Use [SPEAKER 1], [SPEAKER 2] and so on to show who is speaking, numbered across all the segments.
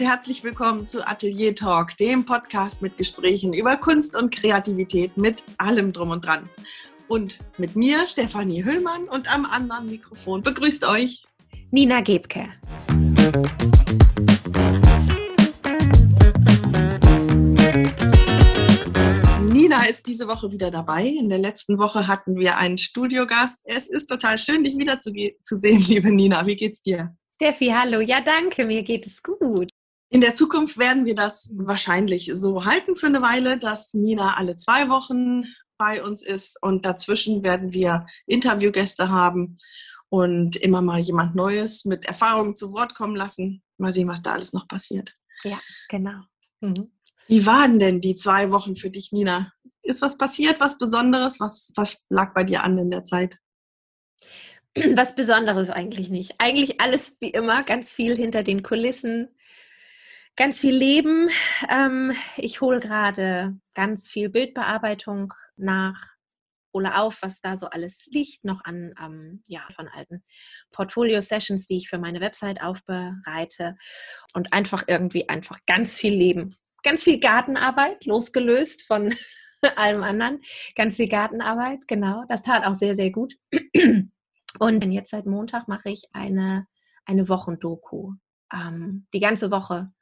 [SPEAKER 1] und herzlich willkommen zu Atelier Talk, dem Podcast mit Gesprächen über Kunst und Kreativität mit allem drum und dran. Und mit mir, Stefanie Hüllmann, und am anderen Mikrofon begrüßt euch
[SPEAKER 2] Nina Gebke.
[SPEAKER 1] Nina ist diese Woche wieder dabei. In der letzten Woche hatten wir einen Studiogast. Es ist total schön, dich wieder zu, zu sehen, liebe Nina. Wie geht's dir?
[SPEAKER 2] Steffi, hallo. Ja, danke. Mir geht es gut.
[SPEAKER 1] In der Zukunft werden wir das wahrscheinlich so halten für eine Weile, dass Nina alle zwei Wochen bei uns ist und dazwischen werden wir Interviewgäste haben und immer mal jemand Neues mit Erfahrungen zu Wort kommen lassen. Mal sehen, was da alles noch passiert.
[SPEAKER 2] Ja, genau. Mhm.
[SPEAKER 1] Wie waren denn die zwei Wochen für dich, Nina? Ist was passiert, was Besonderes? Was, was lag bei dir an in der Zeit?
[SPEAKER 2] Was Besonderes eigentlich nicht. Eigentlich alles wie immer, ganz viel hinter den Kulissen, ganz viel Leben. Ähm, ich hole gerade ganz viel Bildbearbeitung nach hole auf, was da so alles liegt, noch an ähm, ja, von alten Portfolio-Sessions, die ich für meine Website aufbereite und einfach irgendwie einfach ganz viel Leben. Ganz viel Gartenarbeit, losgelöst von allem anderen. Ganz viel Gartenarbeit, genau. Das tat auch sehr, sehr gut. Und jetzt seit Montag mache ich eine, eine Wochendoku. Ähm, die ganze Woche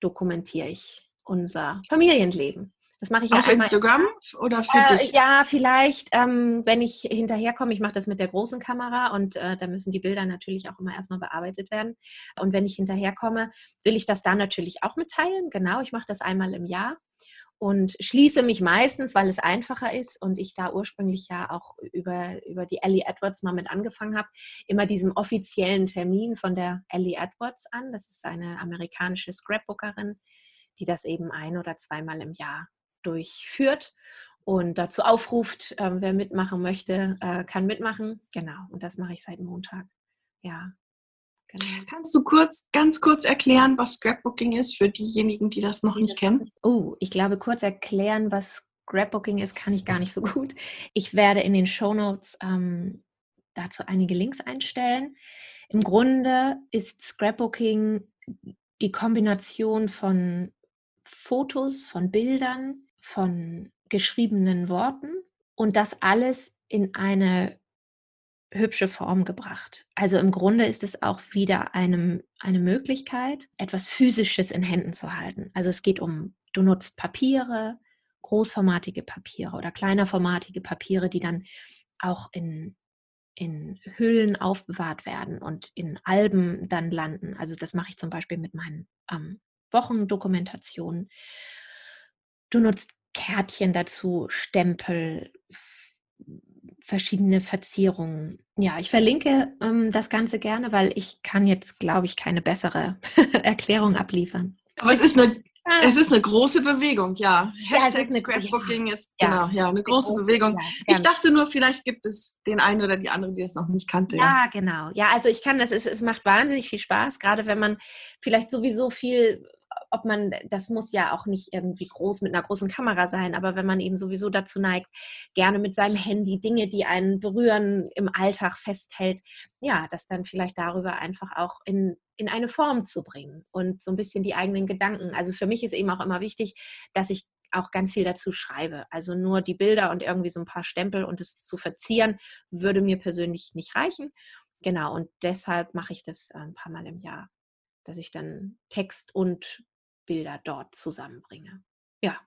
[SPEAKER 2] dokumentiere ich unser Familienleben.
[SPEAKER 1] Das mache ich auf ja Instagram oder für
[SPEAKER 2] äh,
[SPEAKER 1] dich?
[SPEAKER 2] Ja, vielleicht, ähm, wenn ich hinterherkomme. Ich mache das mit der großen Kamera und äh, da müssen die Bilder natürlich auch immer erstmal bearbeitet werden. Und wenn ich hinterherkomme, will ich das dann natürlich auch mitteilen. Genau, ich mache das einmal im Jahr und schließe mich meistens, weil es einfacher ist und ich da ursprünglich ja auch über, über die Ellie Edwards mal mit angefangen habe, immer diesem offiziellen Termin von der Ellie Edwards an. Das ist eine amerikanische Scrapbookerin, die das eben ein oder zweimal im Jahr durchführt und dazu aufruft, äh, wer mitmachen möchte, äh, kann mitmachen. Genau, und das mache ich seit Montag. Ja.
[SPEAKER 1] Genau. Kannst du kurz, ganz kurz erklären, was Scrapbooking ist für diejenigen, die das noch nicht kennen?
[SPEAKER 2] Oh, ich glaube, kurz erklären, was Scrapbooking ist, kann ich gar nicht so gut. Ich werde in den Show Notes ähm, dazu einige Links einstellen. Im Grunde ist Scrapbooking die Kombination von Fotos, von Bildern, von geschriebenen Worten und das alles in eine hübsche Form gebracht. Also im Grunde ist es auch wieder einem, eine Möglichkeit, etwas Physisches in Händen zu halten. Also es geht um, du nutzt Papiere, großformatige Papiere oder kleinerformatige Papiere, die dann auch in, in Hüllen aufbewahrt werden und in Alben dann landen. Also das mache ich zum Beispiel mit meinen ähm, Wochendokumentationen. Du nutzt Kärtchen dazu, Stempel, verschiedene Verzierungen. Ja, ich verlinke ähm, das Ganze gerne, weil ich kann jetzt, glaube ich, keine bessere Erklärung abliefern.
[SPEAKER 1] Aber es ist eine, ah. es ist eine große Bewegung, ja. Hashtag ja, Scrapbooking ja. ist ja. genau, ja, eine große Bewegung. ich dachte nur, vielleicht gibt es den einen oder die andere, die es noch nicht kannte.
[SPEAKER 2] Ja, genau. Ja, also ich kann das, es, es macht wahnsinnig viel Spaß, gerade wenn man vielleicht sowieso viel ob man, das muss ja auch nicht irgendwie groß mit einer großen Kamera sein, aber wenn man eben sowieso dazu neigt, gerne mit seinem Handy Dinge, die einen berühren, im Alltag festhält, ja, das dann vielleicht darüber einfach auch in, in eine Form zu bringen und so ein bisschen die eigenen Gedanken. Also für mich ist eben auch immer wichtig, dass ich auch ganz viel dazu schreibe. Also nur die Bilder und irgendwie so ein paar Stempel und es zu verzieren, würde mir persönlich nicht reichen. Genau, und deshalb mache ich das äh, ein paar Mal im Jahr, dass ich dann Text und Bilder dort zusammenbringe. Ja.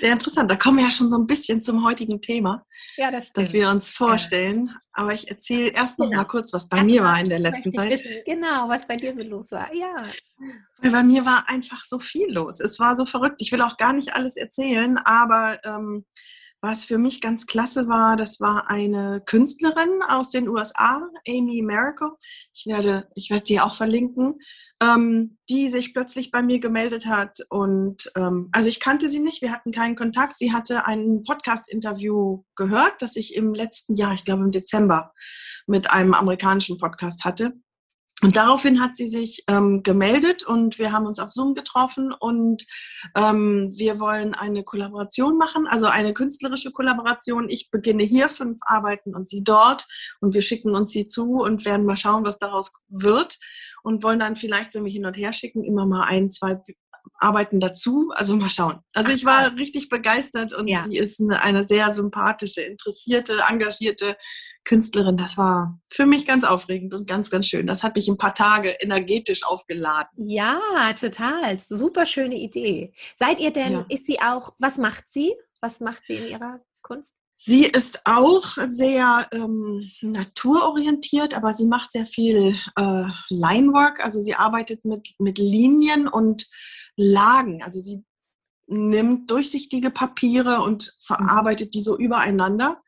[SPEAKER 1] Sehr interessant. Da kommen wir ja schon so ein bisschen zum heutigen Thema,
[SPEAKER 2] ja, das,
[SPEAKER 1] das wir uns vorstellen. Ja. Aber ich erzähle erst noch genau. mal kurz, was bei erst mir war in der letzten Zeit.
[SPEAKER 2] Wissen, genau, was bei dir so los war. Ja.
[SPEAKER 1] Weil bei mir war einfach so viel los. Es war so verrückt. Ich will auch gar nicht alles erzählen, aber ähm, was für mich ganz klasse war, das war eine Künstlerin aus den USA, Amy Miracle. Ich werde, ich werde sie auch verlinken, ähm, die sich plötzlich bei mir gemeldet hat. Und ähm, also ich kannte sie nicht, wir hatten keinen Kontakt. Sie hatte ein Podcast-Interview gehört, das ich im letzten Jahr, ich glaube im Dezember, mit einem amerikanischen Podcast hatte. Und daraufhin hat sie sich ähm, gemeldet und wir haben uns auf Zoom getroffen und ähm, wir wollen eine Kollaboration machen, also eine künstlerische Kollaboration. Ich beginne hier fünf Arbeiten und sie dort und wir schicken uns sie zu und werden mal schauen, was daraus wird und wollen dann vielleicht, wenn wir hin und her schicken, immer mal ein, zwei Arbeiten dazu. Also mal schauen. Also ich war richtig begeistert und ja. sie ist eine, eine sehr sympathische, interessierte, engagierte Künstlerin, das war für mich ganz aufregend und ganz, ganz schön. Das hat mich ein paar Tage energetisch aufgeladen.
[SPEAKER 2] Ja, total. Super schöne Idee. Seid ihr denn, ja. ist sie auch, was macht sie? Was macht sie in ihrer Kunst?
[SPEAKER 1] Sie ist auch sehr ähm, naturorientiert, aber sie macht sehr viel äh, Linework. Also sie arbeitet mit, mit Linien und Lagen. Also sie nimmt durchsichtige Papiere und verarbeitet die so übereinander.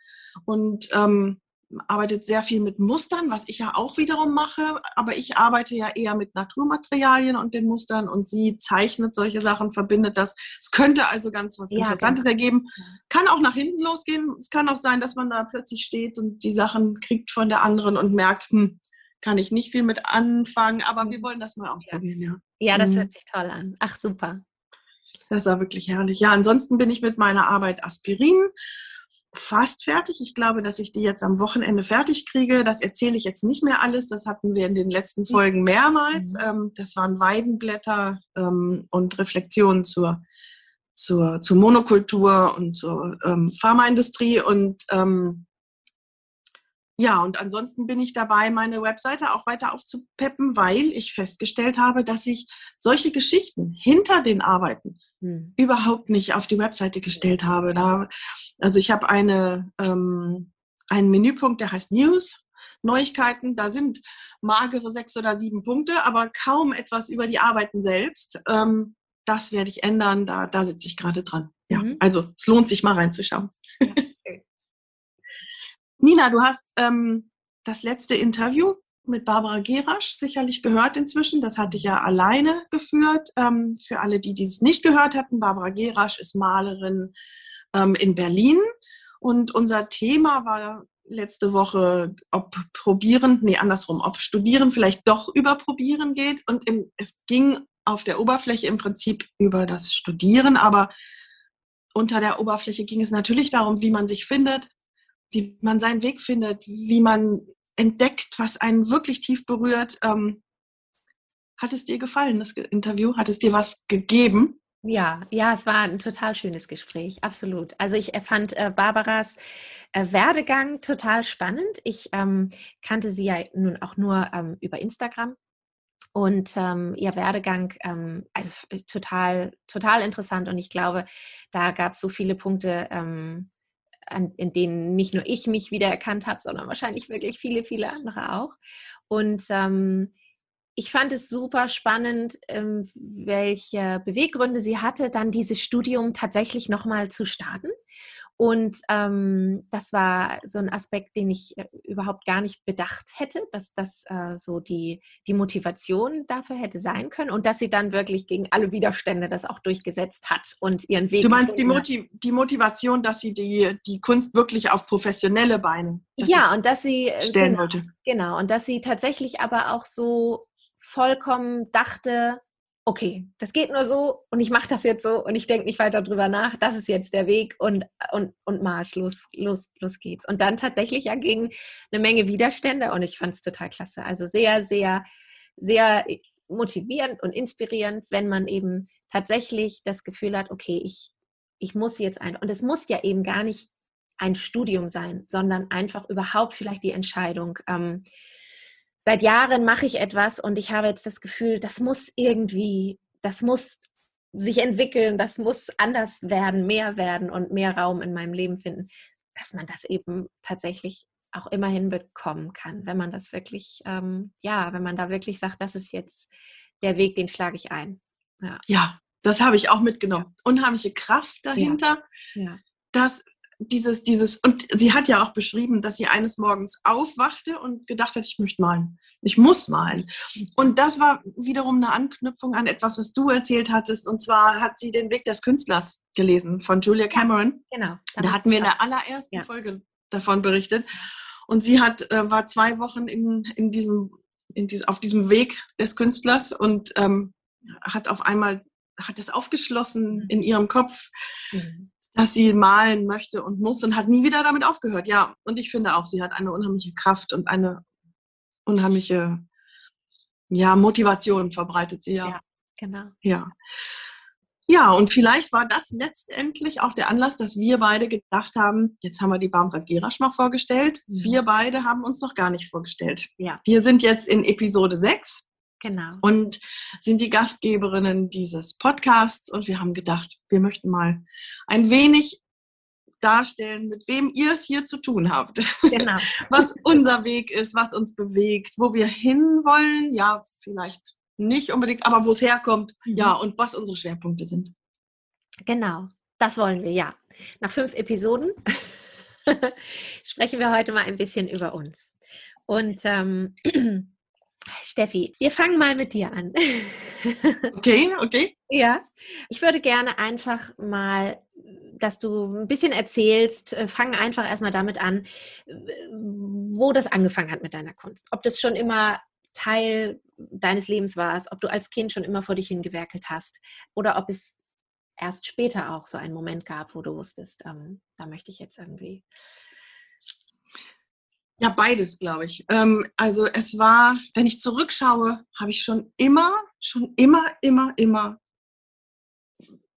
[SPEAKER 1] Und ähm, arbeitet sehr viel mit Mustern, was ich ja auch wiederum mache, aber ich arbeite ja eher mit Naturmaterialien und den Mustern und sie zeichnet solche Sachen, verbindet das. Es könnte also ganz was ja, Interessantes genau. ergeben. Kann auch nach hinten losgehen. Es kann auch sein, dass man da plötzlich steht und die Sachen kriegt von der anderen und merkt, hm, kann ich nicht viel mit anfangen, aber wir wollen das mal ausprobieren,
[SPEAKER 2] ja. Ja, das mhm. hört sich toll an. Ach, super.
[SPEAKER 1] Das war wirklich herrlich. Ja, ansonsten bin ich mit meiner Arbeit Aspirin fast fertig. Ich glaube, dass ich die jetzt am Wochenende fertig kriege. Das erzähle ich jetzt nicht mehr alles. Das hatten wir in den letzten Folgen mehrmals. Mhm. Ähm, das waren Weidenblätter ähm, und Reflexionen zur, zur, zur Monokultur und zur ähm, Pharmaindustrie. Und ja, und ansonsten bin ich dabei, meine Webseite auch weiter aufzupeppen, weil ich festgestellt habe, dass ich solche Geschichten hinter den Arbeiten hm. überhaupt nicht auf die Webseite gestellt habe. Da, also ich habe eine, ähm, einen Menüpunkt, der heißt News. Neuigkeiten, da sind magere sechs oder sieben Punkte, aber kaum etwas über die Arbeiten selbst. Ähm, das werde ich ändern, da, da sitze ich gerade dran. Ja, mhm. also es lohnt sich mal reinzuschauen. Ja, Nina, du hast ähm, das letzte Interview mit Barbara Gerasch sicherlich gehört inzwischen. Das hatte ich ja alleine geführt. Ähm, für alle, die dies nicht gehört hatten, Barbara Gerasch ist Malerin ähm, in Berlin. Und unser Thema war letzte Woche, ob probieren, nee, andersrum, ob studieren vielleicht doch über probieren geht. Und im, es ging auf der Oberfläche im Prinzip über das Studieren, aber unter der Oberfläche ging es natürlich darum, wie man sich findet, wie man seinen Weg findet, wie man entdeckt, was einen wirklich tief berührt. Ähm, hat es dir gefallen, das Interview? Hat es dir was gegeben?
[SPEAKER 2] Ja, ja, es war ein total schönes Gespräch, absolut. Also ich fand äh, Barbaras äh, Werdegang total spannend. Ich ähm, kannte sie ja nun auch nur ähm, über Instagram und ähm, ihr Werdegang ähm, also total total interessant und ich glaube, da gab es so viele Punkte, ähm, an, in denen nicht nur ich mich wiedererkannt habe, sondern wahrscheinlich wirklich viele, viele andere auch. Und ähm, ich fand es super spannend, ähm, welche Beweggründe sie hatte, dann dieses Studium tatsächlich nochmal zu starten. Und ähm, das war so ein Aspekt, den ich äh, überhaupt gar nicht bedacht hätte, dass das äh, so die, die Motivation dafür hätte sein können und dass sie dann wirklich gegen alle Widerstände das auch durchgesetzt hat und ihren Weg.
[SPEAKER 1] Du meinst die, Motiv die Motivation, dass sie die, die Kunst wirklich auf professionelle Beine
[SPEAKER 2] ja, und dass sie
[SPEAKER 1] äh, stellen
[SPEAKER 2] genau,
[SPEAKER 1] wollte.
[SPEAKER 2] Genau, und dass sie tatsächlich aber auch so vollkommen dachte, okay, das geht nur so und ich mache das jetzt so und ich denke nicht weiter drüber nach, das ist jetzt der Weg und, und, und Marsch, los, los, los geht's. Und dann tatsächlich ja gegen eine Menge Widerstände und ich fand es total klasse. Also sehr, sehr, sehr motivierend und inspirierend, wenn man eben tatsächlich das Gefühl hat, okay, ich, ich muss jetzt ein, und es muss ja eben gar nicht ein Studium sein, sondern einfach überhaupt vielleicht die Entscheidung, ähm, seit Jahren mache ich etwas und ich habe jetzt das Gefühl, das muss irgendwie, das muss sich entwickeln, das muss anders werden, mehr werden und mehr Raum in meinem Leben finden, dass man das eben tatsächlich auch immerhin bekommen kann, wenn man das wirklich, ähm, ja, wenn man da wirklich sagt, das ist jetzt der Weg, den schlage ich ein.
[SPEAKER 1] Ja, ja das habe ich auch mitgenommen. Unheimliche Kraft dahinter. Ja. ja. Das dieses, dieses, und sie hat ja auch beschrieben, dass sie eines Morgens aufwachte und gedacht hat, ich möchte malen. Ich muss malen. Und das war wiederum eine Anknüpfung an etwas, was du erzählt hattest. Und zwar hat sie den Weg des Künstlers gelesen von Julia Cameron.
[SPEAKER 2] Ja, genau.
[SPEAKER 1] Da hatten wir in der allerersten ja. Folge davon berichtet. Und sie hat, äh, war zwei Wochen in, in diesem in dies, auf diesem Weg des Künstlers und ähm, hat auf einmal hat es aufgeschlossen mhm. in ihrem Kopf, mhm. Dass sie malen möchte und muss und hat nie wieder damit aufgehört. Ja, und ich finde auch, sie hat eine unheimliche Kraft und eine unheimliche ja, Motivation verbreitet sie ja. Ja,
[SPEAKER 2] genau.
[SPEAKER 1] Ja. Ja, und vielleicht war das letztendlich auch der Anlass, dass wir beide gedacht haben, jetzt haben wir die Barbara Gerasch mal vorgestellt. Mhm. Wir beide haben uns noch gar nicht vorgestellt. Ja. Wir sind jetzt in Episode 6.
[SPEAKER 2] Genau.
[SPEAKER 1] Und sind die Gastgeberinnen dieses Podcasts und wir haben gedacht, wir möchten mal ein wenig darstellen, mit wem ihr es hier zu tun habt. Genau. was unser Weg ist, was uns bewegt, wo wir hinwollen. Ja, vielleicht nicht unbedingt, aber wo es herkommt. Mhm. Ja, und was unsere Schwerpunkte sind.
[SPEAKER 2] Genau, das wollen wir, ja. Nach fünf Episoden sprechen wir heute mal ein bisschen über uns. Und ähm, Steffi, wir fangen mal mit dir an.
[SPEAKER 1] okay, okay.
[SPEAKER 2] Ja, ich würde gerne einfach mal, dass du ein bisschen erzählst, äh, fang einfach erstmal damit an, wo das angefangen hat mit deiner Kunst. Ob das schon immer Teil deines Lebens warst, ob du als Kind schon immer vor dich hingewerkelt hast oder ob es erst später auch so einen Moment gab, wo du wusstest, ähm, da möchte ich jetzt irgendwie
[SPEAKER 1] ja, beides, glaube ich. Ähm, also es war, wenn ich zurückschaue, habe ich schon immer, schon immer, immer, immer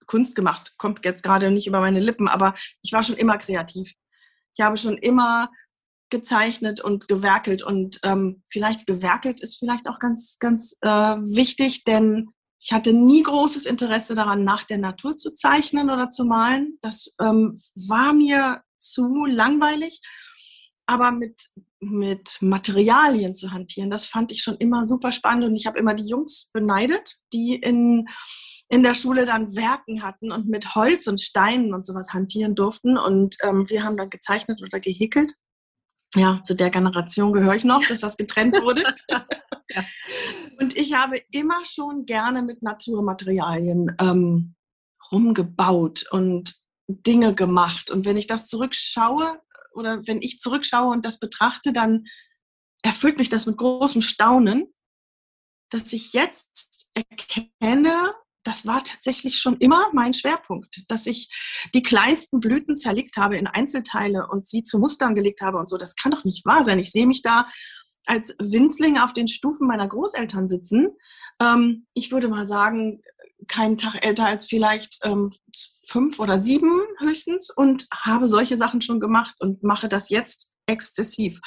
[SPEAKER 1] Kunst gemacht. Kommt jetzt gerade nicht über meine Lippen, aber ich war schon immer kreativ. Ich habe schon immer gezeichnet und gewerkelt und ähm, vielleicht gewerkelt ist vielleicht auch ganz, ganz äh, wichtig, denn ich hatte nie großes Interesse daran, nach der Natur zu zeichnen oder zu malen. Das ähm, war mir zu langweilig aber mit, mit Materialien zu hantieren, das fand ich schon immer super spannend und ich habe immer die Jungs beneidet, die in, in der Schule dann Werken hatten und mit Holz und Steinen und sowas hantieren durften und ähm, wir haben dann gezeichnet oder gehäkelt. Ja, zu der Generation gehöre ich noch, dass das getrennt wurde. ja. Und ich habe immer schon gerne mit Naturmaterialien ähm, rumgebaut und Dinge gemacht. Und wenn ich das zurückschaue, oder wenn ich zurückschaue und das betrachte, dann erfüllt mich das mit großem Staunen, dass ich jetzt erkenne, das war tatsächlich schon immer mein Schwerpunkt, dass ich die kleinsten Blüten zerlegt habe in Einzelteile und sie zu Mustern gelegt habe und so. Das kann doch nicht wahr sein. Ich sehe mich da als Winzling auf den Stufen meiner Großeltern sitzen. Ähm, ich würde mal sagen, keinen Tag älter als vielleicht ähm, fünf oder sieben höchstens und habe solche Sachen schon gemacht und mache das jetzt exzessiv.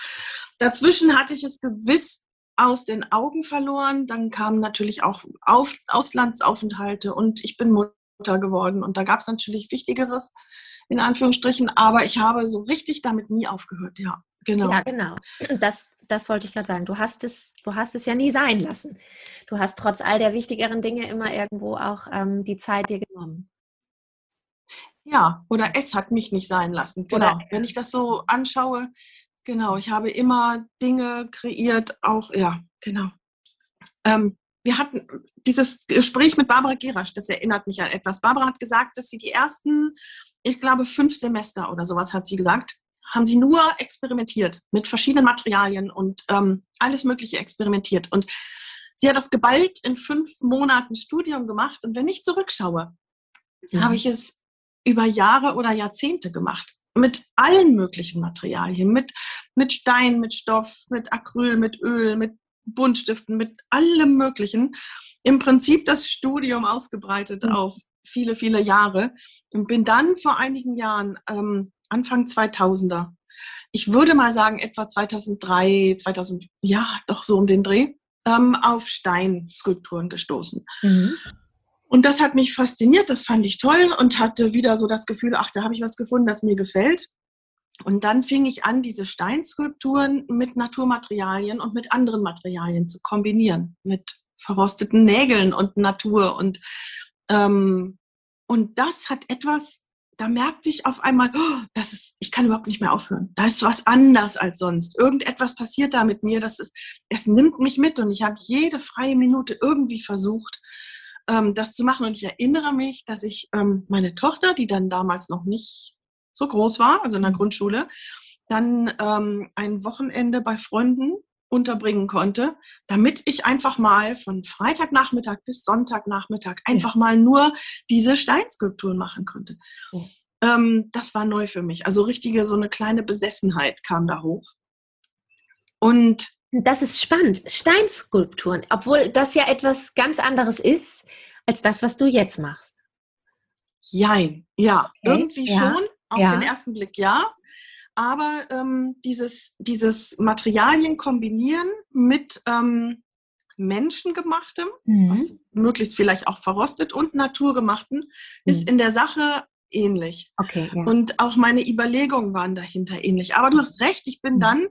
[SPEAKER 1] Dazwischen hatte ich es gewiss aus den Augen verloren. Dann kamen natürlich auch Auf Auslandsaufenthalte und ich bin Mutter geworden. Und da gab es natürlich Wichtigeres, in Anführungsstrichen. Aber ich habe so richtig damit nie aufgehört, ja.
[SPEAKER 2] Genau. Ja, genau. Das, das wollte ich gerade sagen. Du hast, es, du hast es ja nie sein lassen. Du hast trotz all der wichtigeren Dinge immer irgendwo auch ähm, die Zeit dir genommen.
[SPEAKER 1] Ja, oder es hat mich nicht sein lassen. Genau. Oder, Wenn ich das so anschaue, genau, ich habe immer Dinge kreiert, auch, ja, genau. Ähm, wir hatten dieses Gespräch mit Barbara Gerasch, das erinnert mich an etwas. Barbara hat gesagt, dass sie die ersten, ich glaube, fünf Semester oder sowas hat sie gesagt, haben sie nur experimentiert mit verschiedenen Materialien und ähm, alles Mögliche experimentiert. Und sie hat das geballt in fünf Monaten Studium gemacht. Und wenn ich zurückschaue, mhm. habe ich es über Jahre oder Jahrzehnte gemacht. Mit allen möglichen Materialien, mit, mit Stein, mit Stoff, mit Acryl, mit Öl, mit Buntstiften, mit allem Möglichen. Im Prinzip das Studium ausgebreitet mhm. auf viele, viele Jahre und bin dann vor einigen Jahren ähm, Anfang 2000er. Ich würde mal sagen, etwa 2003, 2000, ja, doch so um den Dreh, ähm, auf Steinskulpturen gestoßen. Mhm. Und das hat mich fasziniert, das fand ich toll und hatte wieder so das Gefühl, ach, da habe ich was gefunden, das mir gefällt. Und dann fing ich an, diese Steinskulpturen mit Naturmaterialien und mit anderen Materialien zu kombinieren, mit verrosteten Nägeln und Natur. Und, ähm, und das hat etwas da merkte ich auf einmal, oh, das ist, ich kann überhaupt nicht mehr aufhören. Da ist was anders als sonst. Irgendetwas passiert da mit mir. Das ist, es nimmt mich mit und ich habe jede freie Minute irgendwie versucht, ähm, das zu machen. Und ich erinnere mich, dass ich ähm, meine Tochter, die dann damals noch nicht so groß war, also in der mhm. Grundschule, dann ähm, ein Wochenende bei Freunden unterbringen konnte, damit ich einfach mal von Freitagnachmittag bis Sonntagnachmittag einfach mal nur diese Steinskulpturen machen konnte. Ja. Ähm, das war neu für mich. Also richtige, so eine kleine Besessenheit kam da hoch.
[SPEAKER 2] Und das ist spannend. Steinskulpturen, obwohl das ja etwas ganz anderes ist als das, was du jetzt machst.
[SPEAKER 1] Jein, ja, okay. irgendwie ja. schon. Auf ja. den ersten Blick ja. Aber ähm, dieses, dieses Materialien kombinieren mit ähm, menschengemachtem, mhm. was möglichst vielleicht auch verrostet und naturgemachtem, mhm. ist in der Sache ähnlich. Okay, ja. Und auch meine Überlegungen waren dahinter ähnlich. Aber du hast recht, ich bin mhm. dann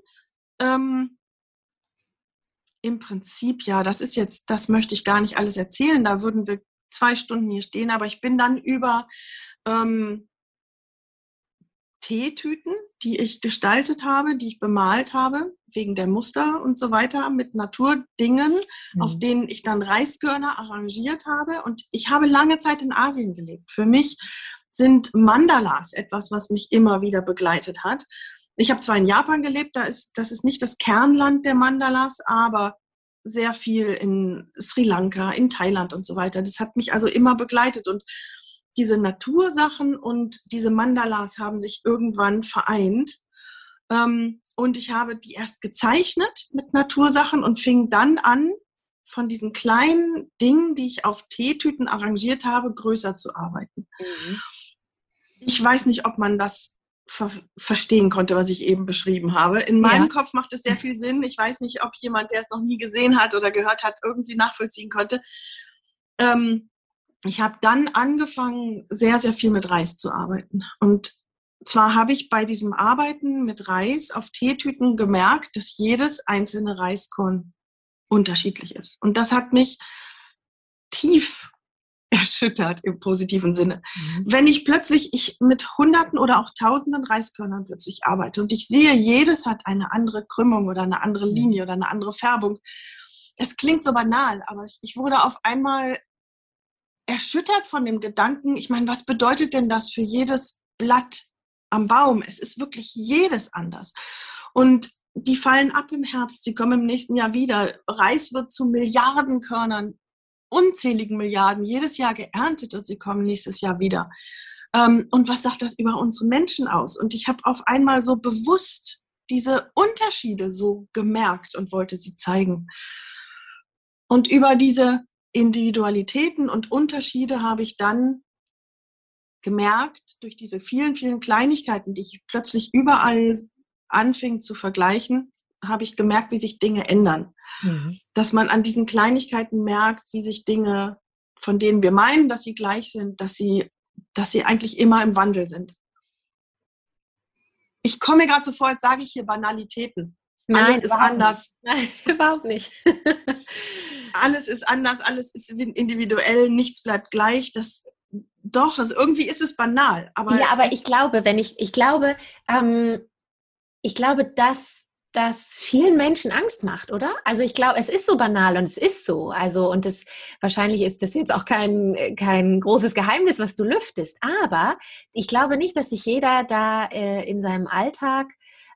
[SPEAKER 1] ähm, im Prinzip, ja, das ist jetzt, das möchte ich gar nicht alles erzählen, da würden wir zwei Stunden hier stehen, aber ich bin dann über ähm, Teetüten, die ich gestaltet habe, die ich bemalt habe, wegen der Muster und so weiter, mit Naturdingen, mhm. auf denen ich dann Reiskörner arrangiert habe. Und ich habe lange Zeit in Asien gelebt. Für mich sind Mandalas etwas, was mich immer wieder begleitet hat. Ich habe zwar in Japan gelebt, da ist, das ist nicht das Kernland der Mandalas, aber sehr viel in Sri Lanka, in Thailand und so weiter. Das hat mich also immer begleitet und diese Natursachen und diese Mandalas haben sich irgendwann vereint. Ähm, und ich habe die erst gezeichnet mit Natursachen und fing dann an, von diesen kleinen Dingen, die ich auf Teetüten arrangiert habe, größer zu arbeiten. Mhm. Ich weiß nicht, ob man das ver verstehen konnte, was ich eben beschrieben habe. In meinem ja. Kopf macht es sehr viel Sinn. Ich weiß nicht, ob jemand, der es noch nie gesehen hat oder gehört hat, irgendwie nachvollziehen konnte. Ähm, ich habe dann angefangen, sehr, sehr viel mit Reis zu arbeiten. Und zwar habe ich bei diesem Arbeiten mit Reis auf Teetüten gemerkt, dass jedes einzelne Reiskorn unterschiedlich ist. Und das hat mich tief erschüttert im positiven Sinne. Mhm. Wenn ich plötzlich ich mit Hunderten oder auch Tausenden Reiskörnern plötzlich arbeite und ich sehe, jedes hat eine andere Krümmung oder eine andere mhm. Linie oder eine andere Färbung. Es klingt so banal, aber ich wurde auf einmal erschüttert von dem Gedanken, ich meine, was bedeutet denn das für jedes Blatt am Baum? Es ist wirklich jedes anders. Und die fallen ab im Herbst, die kommen im nächsten Jahr wieder. Reis wird zu Milliardenkörnern unzähligen Milliarden jedes Jahr geerntet und sie kommen nächstes Jahr wieder. Ähm, und was sagt das über unsere Menschen aus? Und ich habe auf einmal so bewusst diese Unterschiede so gemerkt und wollte sie zeigen. Und über diese Individualitäten und Unterschiede habe ich dann gemerkt, durch diese vielen, vielen Kleinigkeiten, die ich plötzlich überall anfing zu vergleichen, habe ich gemerkt, wie sich Dinge ändern. Mhm. Dass man an diesen Kleinigkeiten merkt, wie sich Dinge, von denen wir meinen, dass sie gleich sind, dass sie, dass sie eigentlich immer im Wandel sind. Ich komme mir gerade so vor, jetzt sage ich hier Banalitäten.
[SPEAKER 2] Nein, alles ist anders. Nein, überhaupt nicht.
[SPEAKER 1] alles ist anders, alles ist individuell, nichts bleibt gleich. Das, doch, also irgendwie ist es banal.
[SPEAKER 2] Aber ja, aber ich glaube, wenn ich, ich glaube, ähm, ich glaube, dass das vielen Menschen Angst macht, oder? Also ich glaube, es ist so banal und es ist so. Also und es wahrscheinlich ist das jetzt auch kein kein großes Geheimnis, was du lüftest. Aber ich glaube nicht, dass sich jeder da äh, in seinem Alltag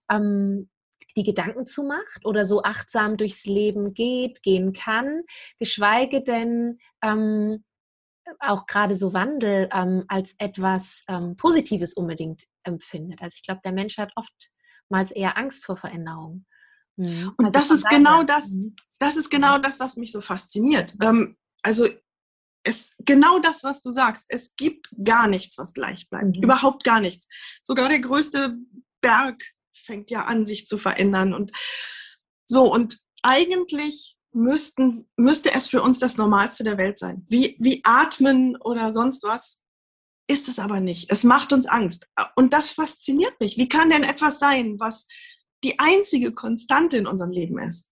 [SPEAKER 2] ähm, die Gedanken zu macht oder so achtsam durchs Leben geht, gehen kann, geschweige denn ähm, auch gerade so Wandel ähm, als etwas ähm, Positives unbedingt empfindet. Also ich glaube, der Mensch hat oft oftmals eher Angst vor Veränderungen.
[SPEAKER 1] Mhm. Und also das ist genau das, mhm. das ist genau das, was mich so fasziniert. Ähm, also es, genau das, was du sagst. Es gibt gar nichts, was gleich bleibt. Mhm. Überhaupt gar nichts. Sogar der größte Berg fängt ja an, sich zu verändern. Und so, und eigentlich müssten, müsste es für uns das Normalste der Welt sein. Wie, wie atmen oder sonst was ist es aber nicht. Es macht uns Angst. Und das fasziniert mich. Wie kann denn etwas sein, was die einzige Konstante in unserem Leben ist?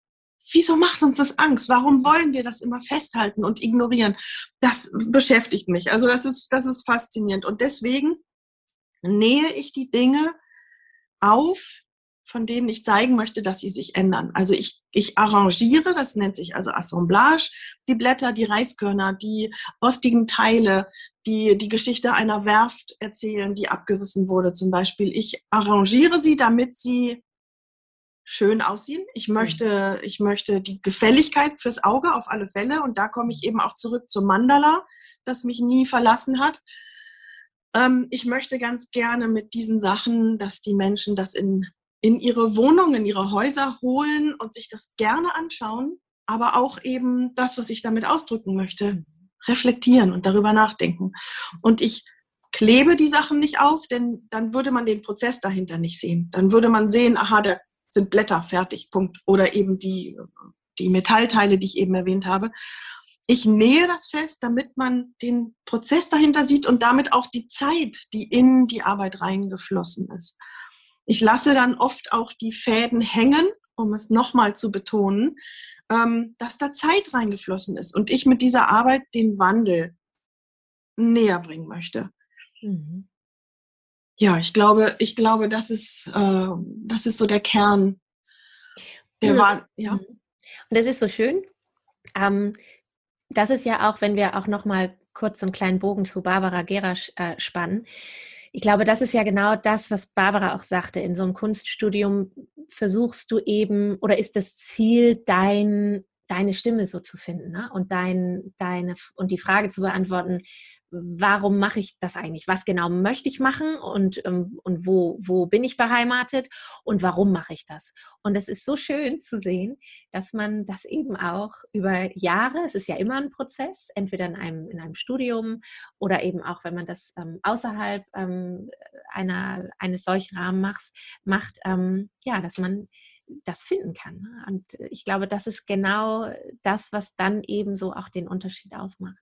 [SPEAKER 1] Wieso macht uns das Angst? Warum wollen wir das immer festhalten und ignorieren? Das beschäftigt mich. Also das ist, das ist faszinierend. Und deswegen nähe ich die Dinge auf, von denen ich zeigen möchte, dass sie sich ändern. Also ich, ich arrangiere, das nennt sich also Assemblage, die Blätter, die Reiskörner, die rostigen Teile, die die Geschichte einer Werft erzählen, die abgerissen wurde zum Beispiel. Ich arrangiere sie, damit sie schön aussehen. Ich möchte, ich möchte die Gefälligkeit fürs Auge auf alle Fälle. Und da komme ich eben auch zurück zum Mandala, das mich nie verlassen hat. Ähm, ich möchte ganz gerne mit diesen Sachen, dass die Menschen das in, in ihre Wohnungen, in ihre Häuser holen und sich das gerne anschauen, aber auch eben das, was ich damit ausdrücken möchte, reflektieren und darüber nachdenken. Und ich klebe die Sachen nicht auf, denn dann würde man den Prozess dahinter nicht sehen. Dann würde man sehen, aha, da sind Blätter fertig, Punkt. Oder eben die, die Metallteile, die ich eben erwähnt habe. Ich nähe das fest, damit man den Prozess dahinter sieht und damit auch die Zeit, die in die Arbeit reingeflossen ist. Ich lasse dann oft auch die Fäden hängen, um es nochmal zu betonen, ähm, dass da Zeit reingeflossen ist und ich mit dieser Arbeit den Wandel näher bringen möchte. Mhm. Ja, ich glaube, ich glaube, das ist, äh, das ist so der Kern.
[SPEAKER 2] Der war, ja. Mhm. Und das ist so schön. Ähm, das ist ja auch, wenn wir auch noch mal kurz einen kleinen Bogen zu Barbara Gera äh, spannen. Ich glaube, das ist ja genau das, was Barbara auch sagte. In so einem Kunststudium versuchst du eben oder ist das Ziel, dein, deine Stimme so zu finden ne? und dein, deine und die Frage zu beantworten, warum mache ich das eigentlich? Was genau möchte ich machen und, ähm, und wo, wo bin ich beheimatet und warum mache ich das? Und es ist so schön zu sehen, dass man das eben auch über Jahre, es ist ja immer ein Prozess, entweder in einem, in einem Studium oder eben auch, wenn man das ähm, außerhalb ähm, einer, eines solchen Rahmenmachs macht, ähm, ja, dass man das finden kann. Ne? Und ich glaube, das ist genau das, was dann eben so auch den Unterschied ausmacht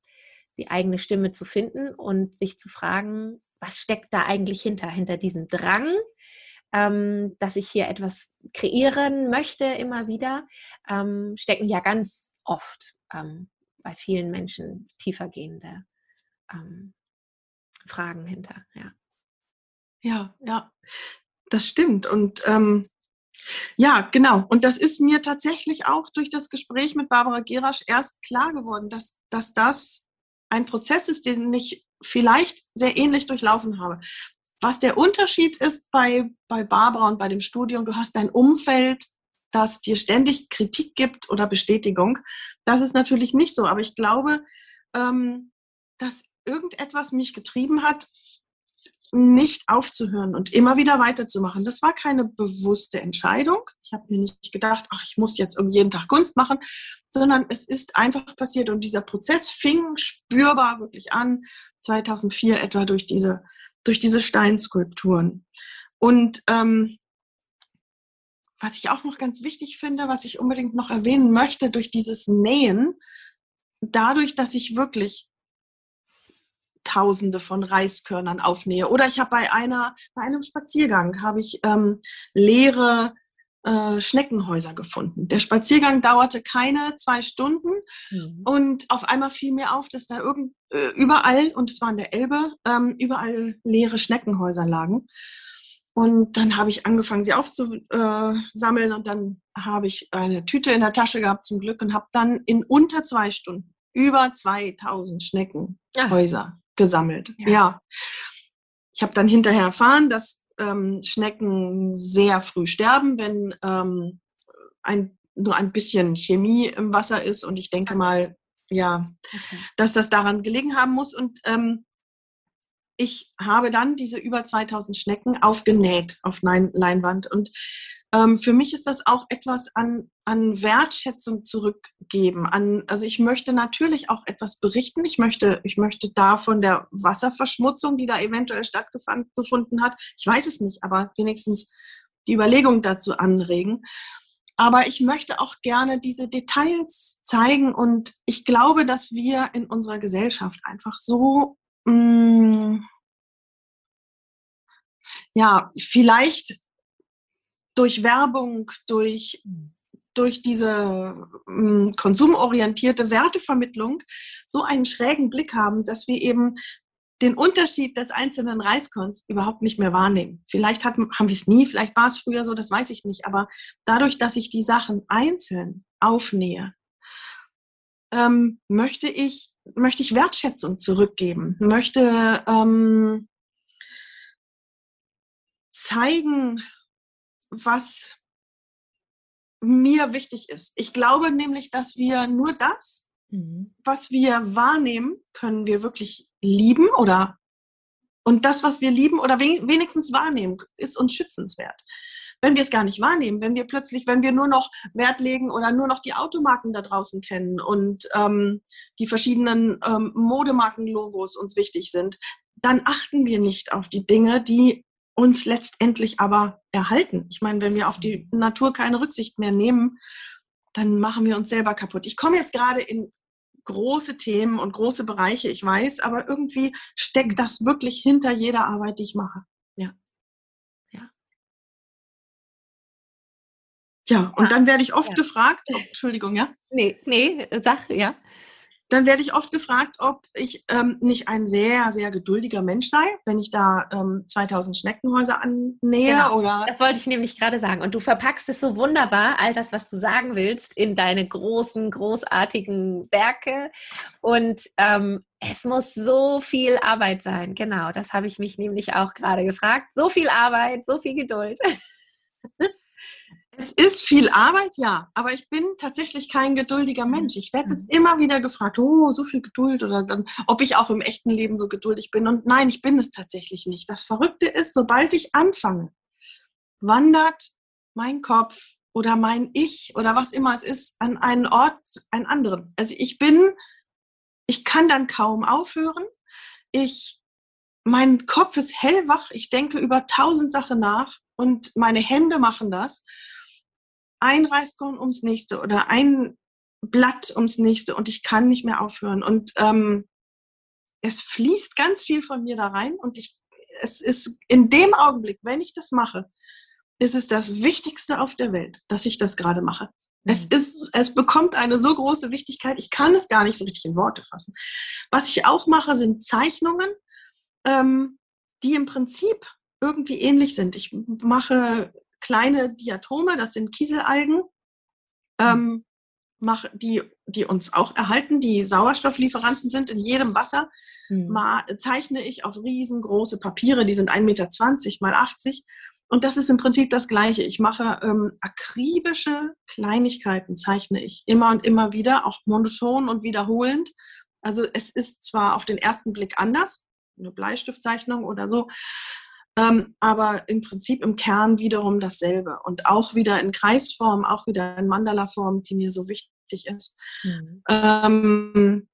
[SPEAKER 2] die eigene Stimme zu finden und sich zu fragen, was steckt da eigentlich hinter, hinter diesem Drang, ähm, dass ich hier etwas kreieren möchte immer wieder, ähm, stecken ja ganz oft ähm, bei vielen Menschen tiefergehende ähm, Fragen hinter. Ja.
[SPEAKER 1] ja, ja, das stimmt. Und ähm, ja, genau. Und das ist mir tatsächlich auch durch das Gespräch mit Barbara Gerasch erst klar geworden, dass, dass das ein Prozess ist, den ich vielleicht sehr ähnlich durchlaufen habe. Was der Unterschied ist bei, bei Barbara und bei dem Studium, du hast dein Umfeld, das dir ständig Kritik gibt oder Bestätigung. Das ist natürlich nicht so, aber ich glaube, ähm, dass irgendetwas mich getrieben hat, nicht aufzuhören und immer wieder weiterzumachen. Das war keine bewusste Entscheidung. Ich habe mir nicht gedacht, ach, ich muss jetzt um jeden Tag Kunst machen, sondern es ist einfach passiert und dieser Prozess fing spürbar wirklich an, 2004 etwa durch diese, durch diese Steinskulpturen. Und ähm, was ich auch noch ganz wichtig finde, was ich unbedingt noch erwähnen möchte, durch dieses Nähen, dadurch, dass ich wirklich Tausende von Reiskörnern aufnähe. Oder ich habe bei einer, bei einem Spaziergang habe ich ähm, leere äh, Schneckenhäuser gefunden. Der Spaziergang dauerte keine zwei Stunden mhm. und auf einmal fiel mir auf, dass da irgend, äh, überall, und es war in der Elbe, ähm, überall leere Schneckenhäuser lagen. Und dann habe ich angefangen, sie aufzusammeln und dann habe ich eine Tüte in der Tasche gehabt zum Glück und habe dann in unter zwei Stunden über 2000 Schneckenhäuser. Gesammelt. Ja. ja. Ich habe dann hinterher erfahren, dass ähm, Schnecken sehr früh sterben, wenn ähm, ein, nur ein bisschen Chemie im Wasser ist. Und ich denke mal, ja, okay. dass das daran gelegen haben muss. Und ähm, ich habe dann diese über 2000 Schnecken aufgenäht auf Leinwand. Und ähm, für mich ist das auch etwas an, an Wertschätzung zurückgeben. An, also ich möchte natürlich auch etwas berichten. Ich möchte, ich möchte da von der Wasserverschmutzung, die da eventuell stattgefunden hat, ich weiß es nicht, aber wenigstens die Überlegung dazu anregen. Aber ich möchte auch gerne diese Details zeigen und ich glaube, dass wir in unserer Gesellschaft einfach so, mh, mm, ja, vielleicht durch Werbung, durch, durch diese mh, konsumorientierte Wertevermittlung so einen schrägen Blick haben, dass wir eben den Unterschied des einzelnen Reiskorns überhaupt nicht mehr wahrnehmen. Vielleicht hat, haben wir es nie, vielleicht war es früher so, das weiß ich nicht. Aber dadurch, dass ich die Sachen einzeln aufnähe, ähm, möchte ich möchte ich Wertschätzung zurückgeben, möchte ähm, zeigen, was, mir wichtig ist. Ich glaube nämlich, dass wir nur das, mhm. was wir wahrnehmen, können wir wirklich lieben oder und das, was wir lieben oder wenigstens wahrnehmen, ist uns schützenswert. Wenn wir es gar nicht wahrnehmen, wenn wir plötzlich, wenn wir nur noch Wert legen oder nur noch die Automarken da draußen kennen und ähm, die verschiedenen ähm, Modemarken-Logos uns wichtig sind, dann achten wir nicht auf die Dinge, die uns letztendlich aber erhalten. Ich meine, wenn wir auf die Natur keine Rücksicht mehr nehmen, dann machen wir uns selber kaputt. Ich komme jetzt gerade in große Themen und große Bereiche, ich weiß, aber irgendwie steckt das wirklich hinter jeder Arbeit, die ich mache. Ja. Ja. Ja, und dann werde ich oft ja. gefragt, oh, Entschuldigung, ja?
[SPEAKER 2] Nee, nee, sag, ja
[SPEAKER 1] dann werde ich oft gefragt, ob ich ähm, nicht ein sehr, sehr geduldiger Mensch sei, wenn ich da ähm, 2000 Schneckenhäuser annähe. Genau, oder
[SPEAKER 2] das wollte ich nämlich gerade sagen. Und du verpackst es so wunderbar, all das, was du sagen willst, in deine großen, großartigen Werke. Und ähm, es muss so viel Arbeit sein. Genau, das habe ich mich nämlich auch gerade gefragt. So viel Arbeit, so viel Geduld.
[SPEAKER 1] Es ist viel Arbeit, ja, aber ich bin tatsächlich kein geduldiger mhm. Mensch. Ich werde es mhm. immer wieder gefragt, oh, so viel Geduld oder dann, ob ich auch im echten Leben so geduldig bin. Und nein, ich bin es tatsächlich nicht. Das Verrückte ist, sobald ich anfange, wandert mein Kopf oder mein Ich oder was immer es ist an einen Ort, einen anderen. Also ich bin, ich kann dann kaum aufhören. Ich, mein Kopf ist hellwach. Ich denke über tausend Sachen nach und meine Hände machen das ein Reiskorn ums nächste oder ein Blatt ums nächste und ich kann nicht mehr aufhören. Und ähm, es fließt ganz viel von mir da rein und ich, es ist in dem Augenblick, wenn ich das mache, ist es das Wichtigste auf der Welt, dass ich das gerade mache. Mhm. Es, ist, es bekommt eine so große Wichtigkeit, ich kann es gar nicht so richtig in Worte fassen. Was ich auch mache, sind Zeichnungen, ähm, die im Prinzip irgendwie ähnlich sind. Ich mache kleine Diatome, das sind Kieselalgen, ähm, mach, die, die uns auch erhalten, die Sauerstofflieferanten sind in jedem Wasser, mhm. mal, zeichne ich auf riesengroße Papiere, die sind 1,20 Meter mal 80. Und das ist im Prinzip das Gleiche. Ich mache ähm, akribische Kleinigkeiten, zeichne ich immer und immer wieder, auch monoton und wiederholend. Also es ist zwar auf den ersten Blick anders, eine Bleistiftzeichnung oder so, ähm, aber im Prinzip im Kern wiederum dasselbe. Und auch wieder in Kreisform, auch wieder in Mandala-Form, die mir so wichtig ist. Mhm. Ähm,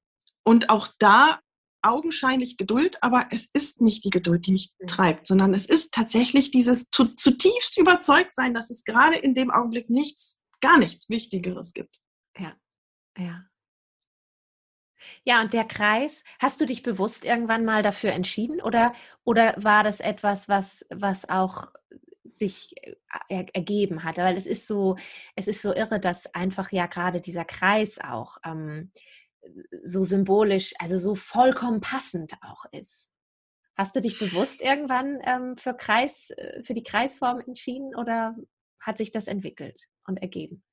[SPEAKER 1] und auch da augenscheinlich Geduld, aber es ist nicht die Geduld, die mich mhm. treibt, sondern es ist tatsächlich dieses zutiefst überzeugt sein, dass es gerade in dem Augenblick nichts, gar nichts Wichtigeres gibt.
[SPEAKER 2] Ja, ja. Ja, und der Kreis, hast du dich bewusst irgendwann mal dafür entschieden oder, oder war das etwas, was, was auch sich äh, ergeben hat? Weil es ist so, es ist so irre, dass einfach ja gerade dieser Kreis auch ähm, so symbolisch, also so vollkommen passend auch ist. Hast du dich bewusst irgendwann ähm, für Kreis, äh, für die Kreisform entschieden oder hat sich das entwickelt und ergeben?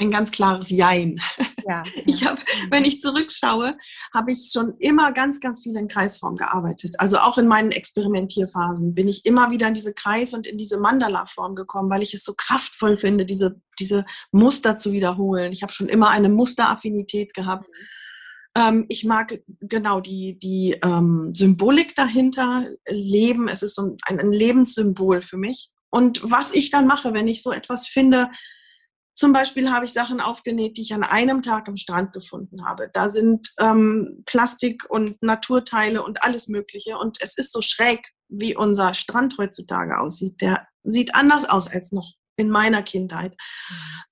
[SPEAKER 1] ein ganz klares Jein. Ja, ich habe, wenn ich zurückschaue, habe ich schon immer ganz, ganz viel in Kreisform gearbeitet. Also auch in meinen Experimentierphasen bin ich immer wieder in diese Kreis- und in diese Mandala-Form gekommen, weil ich es so kraftvoll finde, diese, diese Muster zu wiederholen. Ich habe schon immer eine Musteraffinität gehabt. Ähm, ich mag genau die, die ähm, Symbolik dahinter, Leben. Es ist so ein, ein Lebenssymbol für mich. Und was ich dann mache, wenn ich so etwas finde, zum Beispiel habe ich Sachen aufgenäht, die ich an einem Tag am Strand gefunden habe. Da sind ähm, Plastik und Naturteile und alles Mögliche. Und es ist so schräg, wie unser Strand heutzutage aussieht. Der sieht anders aus als noch in meiner Kindheit.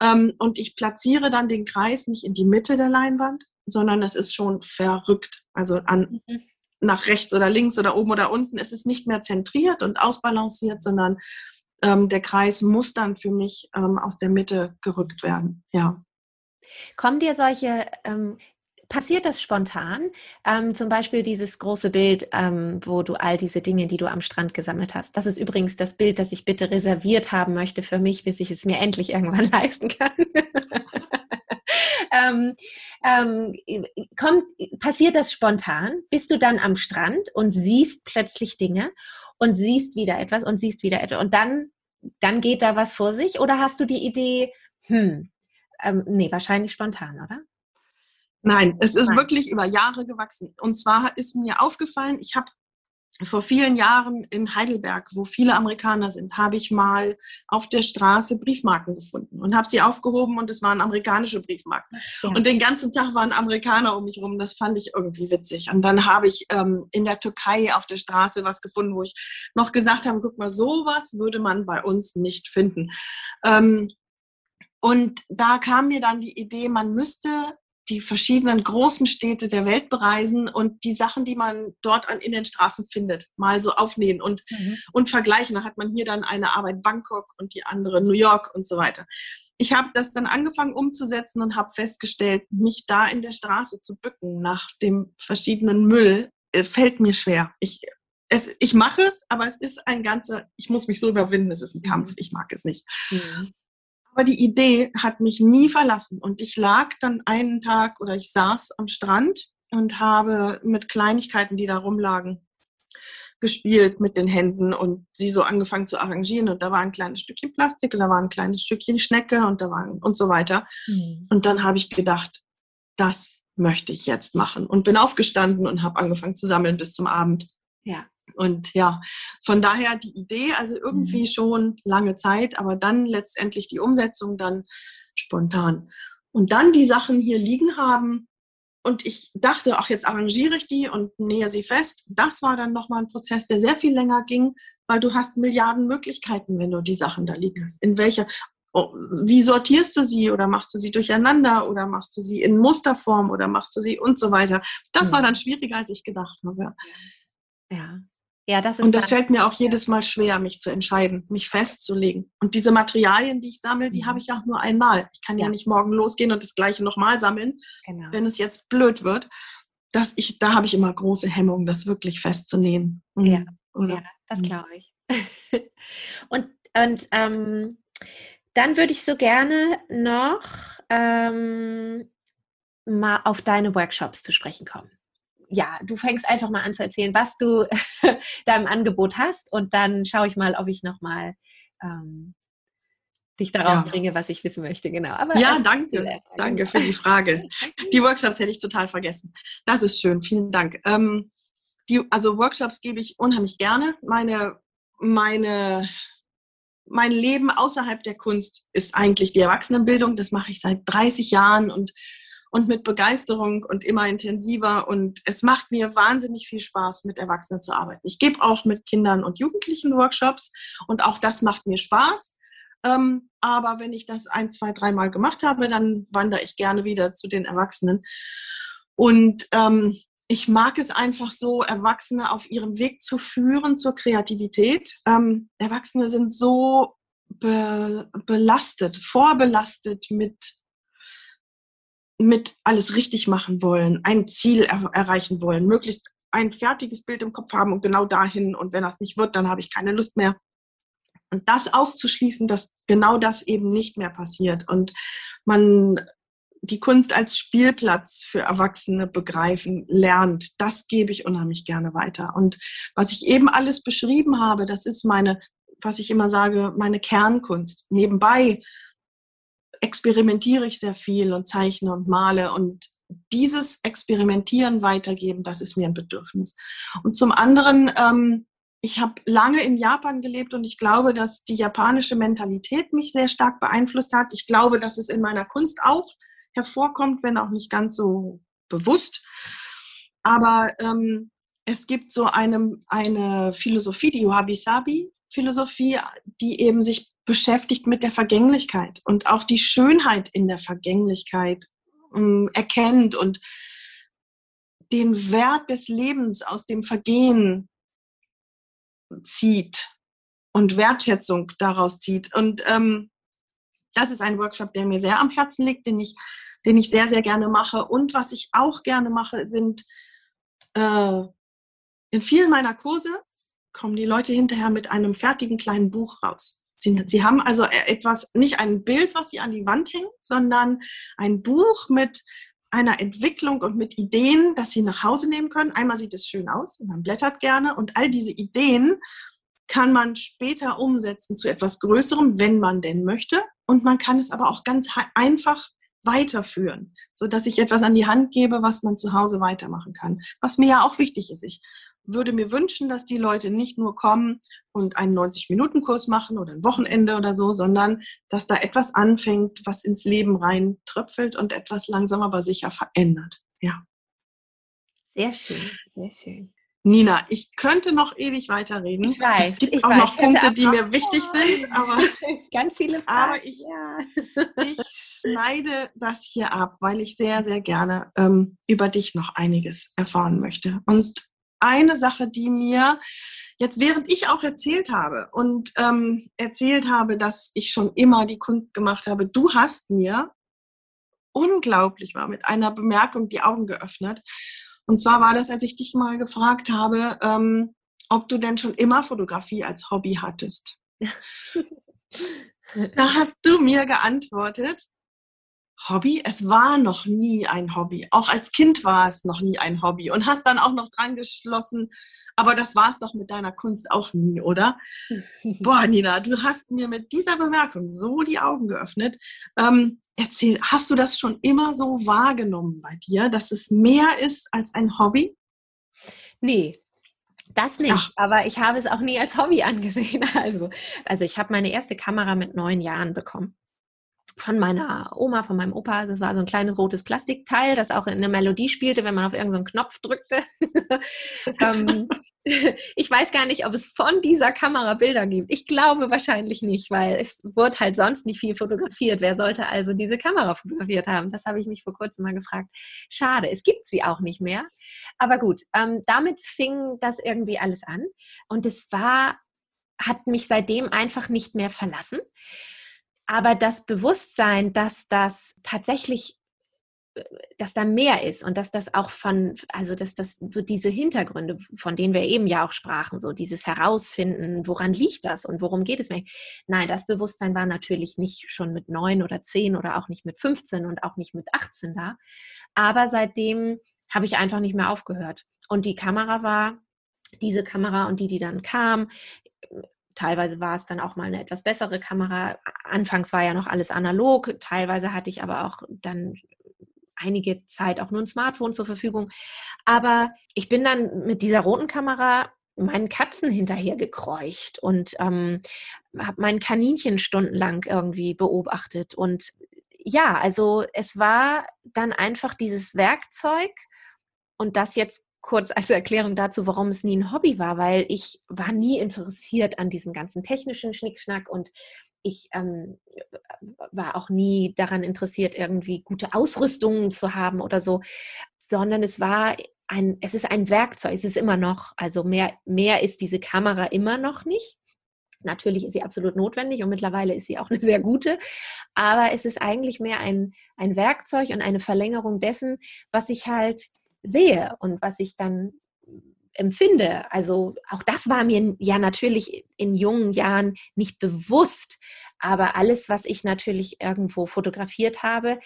[SPEAKER 1] Ähm, und ich platziere dann den Kreis nicht in die Mitte der Leinwand, sondern es ist schon verrückt. Also an, mhm. nach rechts oder links oder oben oder unten. Es ist nicht mehr zentriert und ausbalanciert, sondern ähm, der Kreis muss dann für mich ähm, aus der Mitte gerückt werden. Ja.
[SPEAKER 2] Kommen dir solche, ähm, passiert das spontan? Ähm, zum Beispiel dieses große Bild, ähm, wo du all diese Dinge, die du am Strand gesammelt hast. Das ist übrigens das Bild, das ich bitte reserviert haben möchte für mich, bis ich es mir endlich irgendwann leisten kann. ähm, ähm, kommt, passiert das spontan? Bist du dann am Strand und siehst plötzlich Dinge und siehst wieder etwas und siehst wieder etwas und dann, dann geht da was vor sich? Oder hast du die Idee, Hm. Ähm, nee, wahrscheinlich spontan, oder?
[SPEAKER 1] Nein, es ist Nein. wirklich über Jahre gewachsen. Und zwar ist mir aufgefallen, ich habe vor vielen Jahren in Heidelberg, wo viele Amerikaner sind, habe ich mal auf der Straße Briefmarken gefunden und habe sie aufgehoben und es waren amerikanische Briefmarken. Ja. Und den ganzen Tag waren Amerikaner um mich rum. Das fand ich irgendwie witzig. Und dann habe ich ähm, in der Türkei auf der Straße was gefunden, wo ich noch gesagt habe, guck mal, sowas würde man bei uns nicht finden. Ähm, und da kam mir dann die Idee, man müsste die verschiedenen großen Städte der Welt bereisen und die Sachen, die man dort an, in den Straßen findet, mal so aufnehmen und, mhm. und vergleichen. Da hat man hier dann eine Arbeit Bangkok und die andere New York und so weiter. Ich habe das dann angefangen umzusetzen und habe festgestellt, mich da in der Straße zu bücken nach dem verschiedenen Müll, äh, fällt mir schwer. Ich, es, ich mache es, aber es ist ein ganzer, ich muss mich so überwinden, es ist ein Kampf, mhm. ich mag es nicht. Mhm. Aber die Idee hat mich nie verlassen. Und ich lag dann einen Tag oder ich saß am Strand und habe mit Kleinigkeiten, die da rumlagen, gespielt mit den Händen und sie so angefangen zu arrangieren. Und da war ein kleines Stückchen Plastik, und da war ein kleines Stückchen Schnecke und da waren und so weiter. Mhm. Und dann habe ich gedacht, das möchte ich jetzt machen und bin aufgestanden und habe angefangen zu sammeln bis zum Abend. Ja. Und ja, von daher die Idee, also irgendwie mhm. schon lange Zeit, aber dann letztendlich die Umsetzung dann spontan. Und dann die Sachen hier liegen haben und ich dachte, ach, jetzt arrangiere ich die und nähe sie fest. Das war dann nochmal ein Prozess, der sehr viel länger ging, weil du hast Milliarden Möglichkeiten, wenn du die Sachen da liegen hast. In welcher, oh, wie sortierst du sie oder machst du sie durcheinander oder machst du sie in Musterform oder machst du sie und so weiter. Das ja. war dann schwieriger, als ich gedacht habe. Ja. Ja, das ist und das fällt mir auch jedes Mal schwer, mich zu entscheiden, mich festzulegen. Und diese Materialien, die ich sammle, die mhm. habe ich auch nur einmal. Ich kann ja. ja nicht morgen losgehen und das gleiche nochmal sammeln, genau. wenn es jetzt blöd wird. Dass ich, da habe ich immer große Hemmungen, das wirklich festzunähen.
[SPEAKER 2] Mhm. Ja, ja, das mhm. glaube ich. und und ähm, dann würde ich so gerne noch ähm, mal auf deine Workshops zu sprechen kommen ja, du fängst einfach mal an zu erzählen, was du da im Angebot hast und dann schaue ich mal, ob ich nochmal ähm, dich darauf ja. bringe, was ich wissen möchte. Genau.
[SPEAKER 1] Aber ja, danke. Danke für die Frage. die Workshops hätte ich total vergessen. Das ist schön. Vielen Dank. Ähm, die, also Workshops gebe ich unheimlich gerne. Meine, meine, mein Leben außerhalb der Kunst ist eigentlich die Erwachsenenbildung. Das mache ich seit 30 Jahren und und mit Begeisterung und immer intensiver. Und es macht mir wahnsinnig viel Spaß, mit Erwachsenen zu arbeiten. Ich gebe auch mit Kindern und Jugendlichen Workshops und auch das macht mir Spaß. Ähm, aber wenn ich das ein, zwei, dreimal gemacht habe, dann wandere ich gerne wieder zu den Erwachsenen. Und ähm, ich mag es einfach so, Erwachsene auf ihrem Weg zu führen zur Kreativität. Ähm, Erwachsene sind so be belastet, vorbelastet mit mit alles richtig machen wollen, ein Ziel er erreichen wollen, möglichst ein fertiges Bild im Kopf haben und genau dahin. Und wenn das nicht wird, dann habe ich keine Lust mehr. Und das aufzuschließen, dass genau das eben nicht mehr passiert und man die Kunst als Spielplatz für Erwachsene begreifen lernt, das gebe ich unheimlich gerne weiter. Und was ich eben alles beschrieben habe, das ist meine, was ich immer sage, meine Kernkunst. Nebenbei experimentiere ich sehr viel und zeichne und male und dieses Experimentieren weitergeben, das ist mir ein Bedürfnis. Und zum anderen, ähm, ich habe lange in Japan gelebt und ich glaube, dass die japanische Mentalität mich sehr stark beeinflusst hat. Ich glaube, dass es in meiner Kunst auch hervorkommt, wenn auch nicht ganz so bewusst. Aber ähm, es gibt so eine, eine Philosophie, die Wabi-Sabi-Philosophie, die eben sich beschäftigt mit der Vergänglichkeit und auch die Schönheit in der Vergänglichkeit ähm, erkennt und den Wert des Lebens aus dem Vergehen zieht und Wertschätzung daraus zieht. Und ähm, das ist ein Workshop, der mir sehr am Herzen liegt, den ich, den ich sehr, sehr gerne mache. Und was ich auch gerne mache, sind äh, in vielen meiner Kurse kommen die Leute hinterher mit einem fertigen kleinen Buch raus. Sie, Sie haben also e-, etwas, nicht ein Bild, was Sie an die Wand hängen, sondern ein Buch mit einer Entwicklung und mit Ideen, dass Sie nach Hause nehmen können. Einmal sieht es schön aus und man blättert gerne und all diese Ideen kann man später umsetzen zu etwas Größerem, wenn man denn möchte. und man kann es aber auch ganz einfach weiterführen, so dass ich etwas an die Hand gebe, was man zu Hause weitermachen kann. Was mir ja auch wichtig ist. Ich würde mir wünschen, dass die Leute nicht nur kommen und einen 90-Minuten-Kurs machen oder ein Wochenende oder so, sondern dass da etwas anfängt, was ins Leben rein tröpfelt und etwas langsam aber sicher verändert. Ja.
[SPEAKER 2] Sehr schön, sehr schön.
[SPEAKER 1] Nina, ich könnte noch ewig weiterreden.
[SPEAKER 2] Ich weiß.
[SPEAKER 1] Es gibt auch weiß. noch Punkte, die mir wichtig sind, aber
[SPEAKER 2] ganz viele Fragen.
[SPEAKER 1] Aber ich, ja. ich schneide das hier ab, weil ich sehr, sehr gerne ähm, über dich noch einiges erfahren möchte. Und eine Sache, die mir jetzt, während ich auch erzählt habe und ähm, erzählt habe, dass ich schon immer die Kunst gemacht habe, du hast mir unglaublich war mit einer Bemerkung die Augen geöffnet. Und zwar war das, als ich dich mal gefragt habe, ähm, ob du denn schon immer Fotografie als Hobby hattest. da hast du mir geantwortet, Hobby? Es war noch nie ein Hobby. Auch als Kind war es noch nie ein Hobby. Und hast dann auch noch dran geschlossen, aber das war es doch mit deiner Kunst auch nie, oder? Boah, Nina, du hast mir mit dieser Bemerkung so die Augen geöffnet. Ähm, erzähl, hast du das schon immer so wahrgenommen bei dir, dass es mehr ist als ein Hobby?
[SPEAKER 2] Nee, das nicht, Ach. aber ich habe es auch nie als Hobby angesehen. Also, also ich habe meine erste Kamera mit neun Jahren bekommen von meiner Oma, von meinem Opa. Das war so ein kleines rotes Plastikteil, das auch in eine Melodie spielte, wenn man auf irgendeinen Knopf drückte. ähm, ich weiß gar nicht, ob es von dieser Kamera Bilder gibt. Ich glaube wahrscheinlich nicht, weil es wurde halt sonst nicht viel fotografiert. Wer sollte also diese Kamera fotografiert haben? Das habe ich mich vor kurzem mal gefragt. Schade, es gibt sie auch nicht mehr. Aber gut, ähm, damit fing das irgendwie alles an. Und es war, hat mich seitdem einfach nicht mehr verlassen. Aber das Bewusstsein, dass das tatsächlich, äh, dass da mehr ist und dass das auch von, also dass das so diese Hintergründe, von denen wir eben ja auch sprachen, so dieses Herausfinden, woran liegt das und worum geht es mir? Nein, das Bewusstsein war natürlich nicht schon mit neun oder zehn oder auch nicht mit 15 und auch nicht mit 18 da. Aber seitdem habe ich einfach nicht mehr aufgehört. Und die Kamera war diese Kamera und die, die dann kam, Teilweise war es dann auch mal eine etwas bessere Kamera. Anfangs war ja noch alles analog. Teilweise hatte ich aber auch dann einige Zeit auch nur ein Smartphone zur Verfügung. Aber ich bin dann mit dieser roten Kamera meinen Katzen hinterher gekreucht und ähm, habe mein Kaninchen stundenlang irgendwie beobachtet. Und ja, also es war dann einfach dieses Werkzeug und das jetzt kurz als Erklärung dazu, warum es nie ein Hobby war, weil ich war nie interessiert an diesem ganzen technischen Schnickschnack und ich ähm, war auch nie daran interessiert, irgendwie gute Ausrüstungen zu haben oder so, sondern es war ein, es ist ein Werkzeug, es ist immer noch, also mehr, mehr ist diese Kamera immer noch nicht. Natürlich ist sie absolut notwendig und mittlerweile ist sie auch eine sehr gute, aber es ist eigentlich mehr ein, ein Werkzeug und eine Verlängerung dessen, was ich halt sehe und was ich dann empfinde. Also auch das war mir ja natürlich in jungen Jahren nicht bewusst, aber alles, was ich natürlich irgendwo fotografiert habe,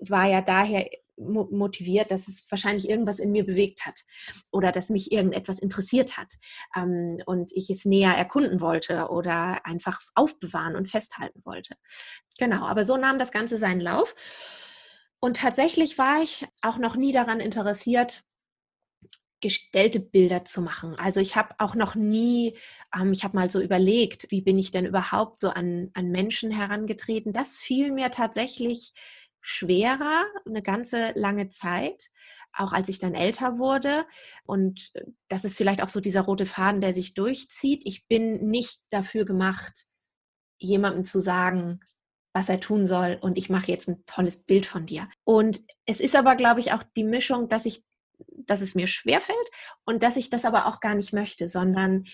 [SPEAKER 2] war ja daher motiviert, dass es wahrscheinlich irgendwas in mir bewegt hat oder dass mich irgendetwas interessiert hat ähm, und ich es näher erkunden wollte oder einfach aufbewahren und festhalten wollte. Genau, aber so nahm das Ganze seinen Lauf. Und tatsächlich war ich auch noch nie daran interessiert, gestellte Bilder zu machen. Also ich habe auch noch nie, ähm, ich habe mal so überlegt, wie bin ich denn überhaupt so an, an Menschen herangetreten. Das fiel mir tatsächlich schwerer, eine ganze lange Zeit, auch als ich dann älter wurde. Und äh, das ist vielleicht auch so dieser rote Faden, der sich durchzieht. Ich bin nicht dafür gemacht, jemandem zu sagen, was er tun soll und ich mache jetzt ein tolles Bild von dir. Und es ist aber, glaube ich, auch die Mischung, dass ich, dass es mir schwerfällt und dass ich das aber auch gar nicht möchte, sondern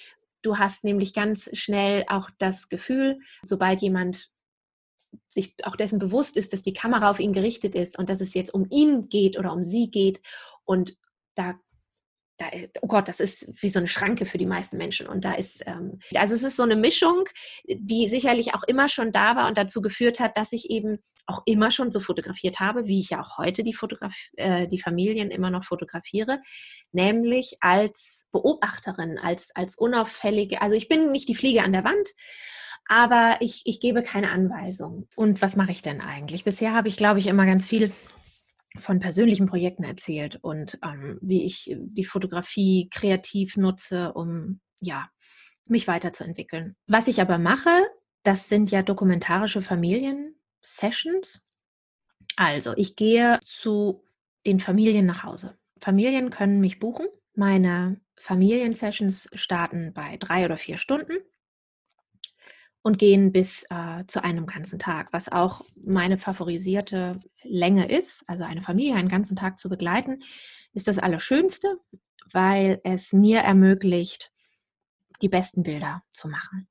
[SPEAKER 2] du hast nämlich ganz schnell auch das Gefühl, sobald jemand sich auch dessen bewusst ist, dass die Kamera auf ihn gerichtet ist und dass es jetzt um ihn geht oder um sie geht und da da ist, oh Gott, das ist wie so eine Schranke für die meisten Menschen. Und da ist, ähm, also es ist so eine Mischung, die sicherlich auch immer schon da war und dazu geführt hat, dass ich eben auch immer schon so fotografiert habe, wie ich ja auch heute die, Fotograf äh, die Familien immer noch fotografiere, nämlich als Beobachterin, als, als unauffällige, also ich bin nicht die Fliege an der Wand, Aber ich, ich gebe keine Anweisung. Und was mache ich denn eigentlich? Bisher habe ich, glaube ich, immer ganz viel von persönlichen Projekten erzählt und ähm, wie ich die Fotografie kreativ nutze, um ja, mich weiterzuentwickeln. Was ich aber mache, das sind ja dokumentarische Familien-Sessions. Also, ich gehe zu den Familien nach Hause. Familien können mich buchen. Meine Familiensessions starten bei drei oder vier Stunden und gehen bis äh, zu einem ganzen Tag, was auch meine favorisierte Länge ist. Also eine Familie einen ganzen Tag zu begleiten, ist das Allerschönste, weil es mir ermöglicht, die besten Bilder zu machen,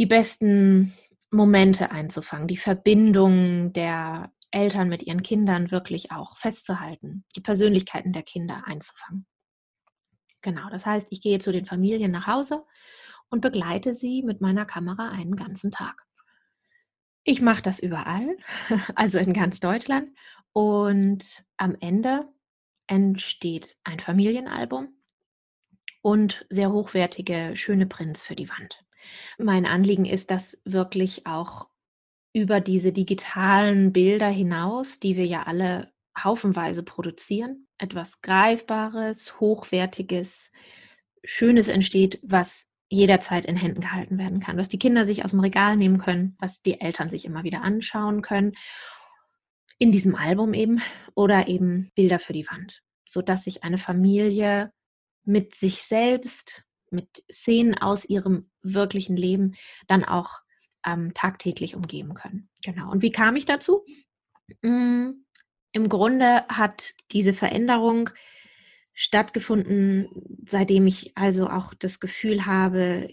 [SPEAKER 2] die besten Momente einzufangen, die Verbindung der Eltern mit ihren Kindern wirklich auch festzuhalten, die Persönlichkeiten der Kinder einzufangen. Genau, das heißt, ich gehe zu den Familien nach Hause und begleite sie mit meiner Kamera einen ganzen Tag. Ich mache das überall, also in ganz Deutschland. Und am Ende entsteht ein Familienalbum und sehr hochwertige, schöne Prints für die Wand. Mein Anliegen ist, dass wirklich auch über diese digitalen Bilder hinaus, die wir ja alle haufenweise produzieren, etwas Greifbares, Hochwertiges, Schönes entsteht, was jederzeit in Händen gehalten werden kann, was die Kinder sich aus dem Regal nehmen können, was die Eltern sich immer wieder anschauen können, in diesem Album eben oder eben Bilder für die Wand, sodass sich eine Familie mit sich selbst, mit Szenen aus ihrem wirklichen Leben dann auch ähm, tagtäglich umgeben können. Genau. Und wie kam ich dazu? Hm, Im Grunde hat diese Veränderung stattgefunden, seitdem ich also auch das Gefühl habe,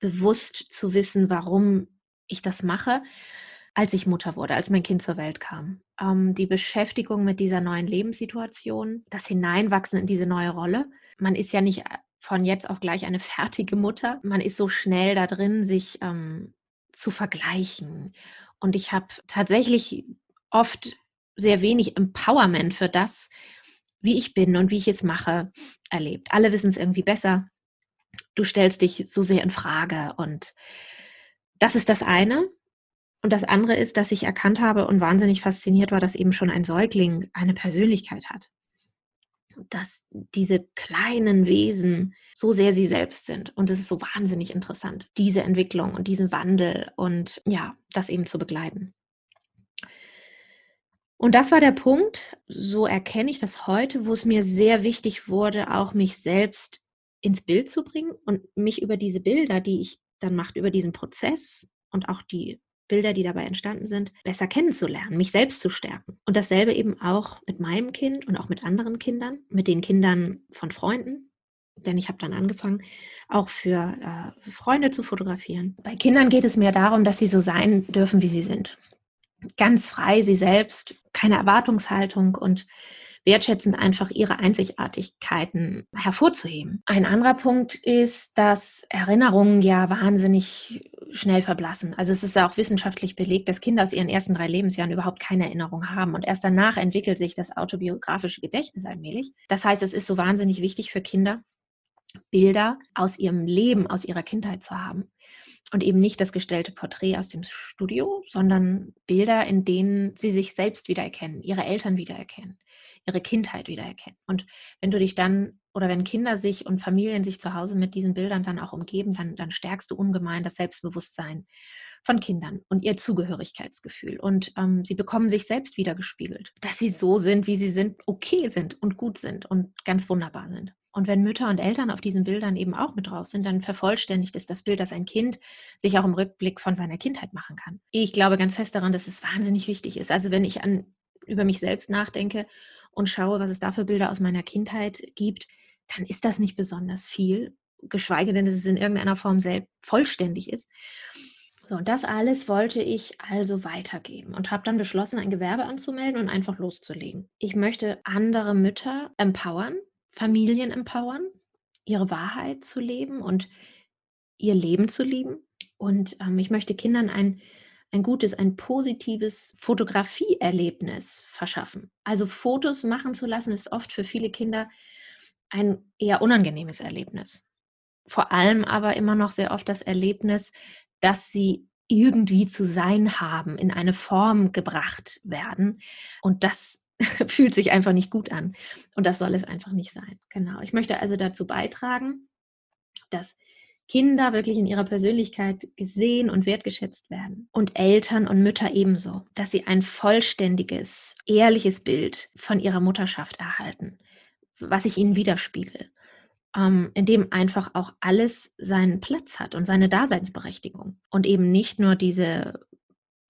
[SPEAKER 2] bewusst zu wissen, warum ich das mache, als ich Mutter wurde, als mein Kind zur Welt kam. Ähm, die Beschäftigung mit dieser neuen Lebenssituation, das Hineinwachsen in diese neue Rolle, man ist ja nicht von jetzt auf gleich eine fertige Mutter. Man ist so schnell da drin, sich ähm, zu vergleichen. Und ich habe tatsächlich oft sehr wenig Empowerment für das, wie ich bin und wie ich es mache, erlebt. Alle wissen es irgendwie besser. Du stellst dich so sehr in Frage. Und das ist das eine. Und das andere ist, dass ich erkannt habe und wahnsinnig fasziniert war, dass eben schon ein Säugling eine Persönlichkeit hat dass diese kleinen Wesen so sehr sie selbst sind. Und es ist so wahnsinnig interessant, diese Entwicklung und diesen Wandel und ja, das eben zu begleiten. Und das war der Punkt, so erkenne ich das heute, wo es mir sehr wichtig wurde, auch mich selbst ins Bild zu bringen und mich über diese Bilder, die ich dann mache, über diesen Prozess und auch die Bilder, die dabei entstanden sind, besser kennenzulernen, mich selbst zu stärken. Und dasselbe eben auch mit meinem Kind und auch mit anderen Kindern, mit den Kindern von Freunden. Denn ich habe dann angefangen, auch für, äh, Freunde zu fotografieren. Bei Kindern geht es mir darum, dass sie so sein dürfen, wie sie sind. Ganz frei, sie selbst, keine Erwartungshaltung und wertschätzend einfach ihre Einzigartigkeiten hervorzuheben. Ein anderer Punkt ist, dass Erinnerungen ja wahnsinnig schnell verblassen. Also es ist ja auch wissenschaftlich belegt, dass Kinder aus ihren ersten drei Lebensjahren überhaupt keine Erinnerung haben und erst danach entwickelt sich das autobiografische Gedächtnis allmählich. Das heißt, es ist so wahnsinnig wichtig für Kinder, Bilder aus ihrem Leben, aus ihrer Kindheit zu haben. Und eben nicht das gestellte Porträt aus dem Studio, sondern Bilder, in denen sie sich selbst wiedererkennen, ihre Eltern wiedererkennen, ihre Kindheit wiedererkennen. Und wenn du dich dann oder wenn Kinder sich und Familien sich zu Hause mit diesen Bildern dann auch umgeben, dann, dann stärkst du ungemein das Selbstbewusstsein von Kindern und ihr Zugehörigkeitsgefühl. Und ähm, sie bekommen sich selbst wiedergespiegelt, dass sie so sind, wie sie sind, okay sind und gut sind und ganz wunderbar sind. Und wenn Mütter und Eltern auf diesen Bildern eben auch mit drauf sind, dann vervollständigt es das Bild, dass ein Kind sich auch im Rückblick von seiner Kindheit machen kann. Ich glaube ganz fest daran, dass es wahnsinnig wichtig ist. Also wenn ich an, über mich selbst nachdenke und schaue, was es da für Bilder aus meiner Kindheit gibt, dann ist das nicht besonders viel, geschweige denn, dass es in irgendeiner Form selbst vollständig ist. So, und das alles wollte ich also weitergeben und habe dann beschlossen, ein Gewerbe anzumelden und einfach loszulegen. Ich möchte andere Mütter empowern, Familien empowern, ihre Wahrheit zu leben und ihr Leben zu lieben. Und ähm, ich möchte Kindern ein, ein gutes, ein positives Fotografieerlebnis verschaffen. Also Fotos machen zu lassen, ist oft für viele Kinder ein eher unangenehmes Erlebnis. Vor allem aber immer noch sehr oft das Erlebnis, dass sie irgendwie zu sein haben, in eine Form gebracht werden. Und das fühlt sich einfach nicht gut an. Und das soll es einfach nicht sein. Genau. Ich möchte also dazu beitragen, dass Kinder wirklich in ihrer Persönlichkeit gesehen und wertgeschätzt werden. Und Eltern und Mütter ebenso, dass sie ein vollständiges, ehrliches Bild von ihrer Mutterschaft erhalten, was ich ihnen widerspiegel, ähm, in dem einfach auch alles seinen Platz hat und seine Daseinsberechtigung. Und eben nicht nur diese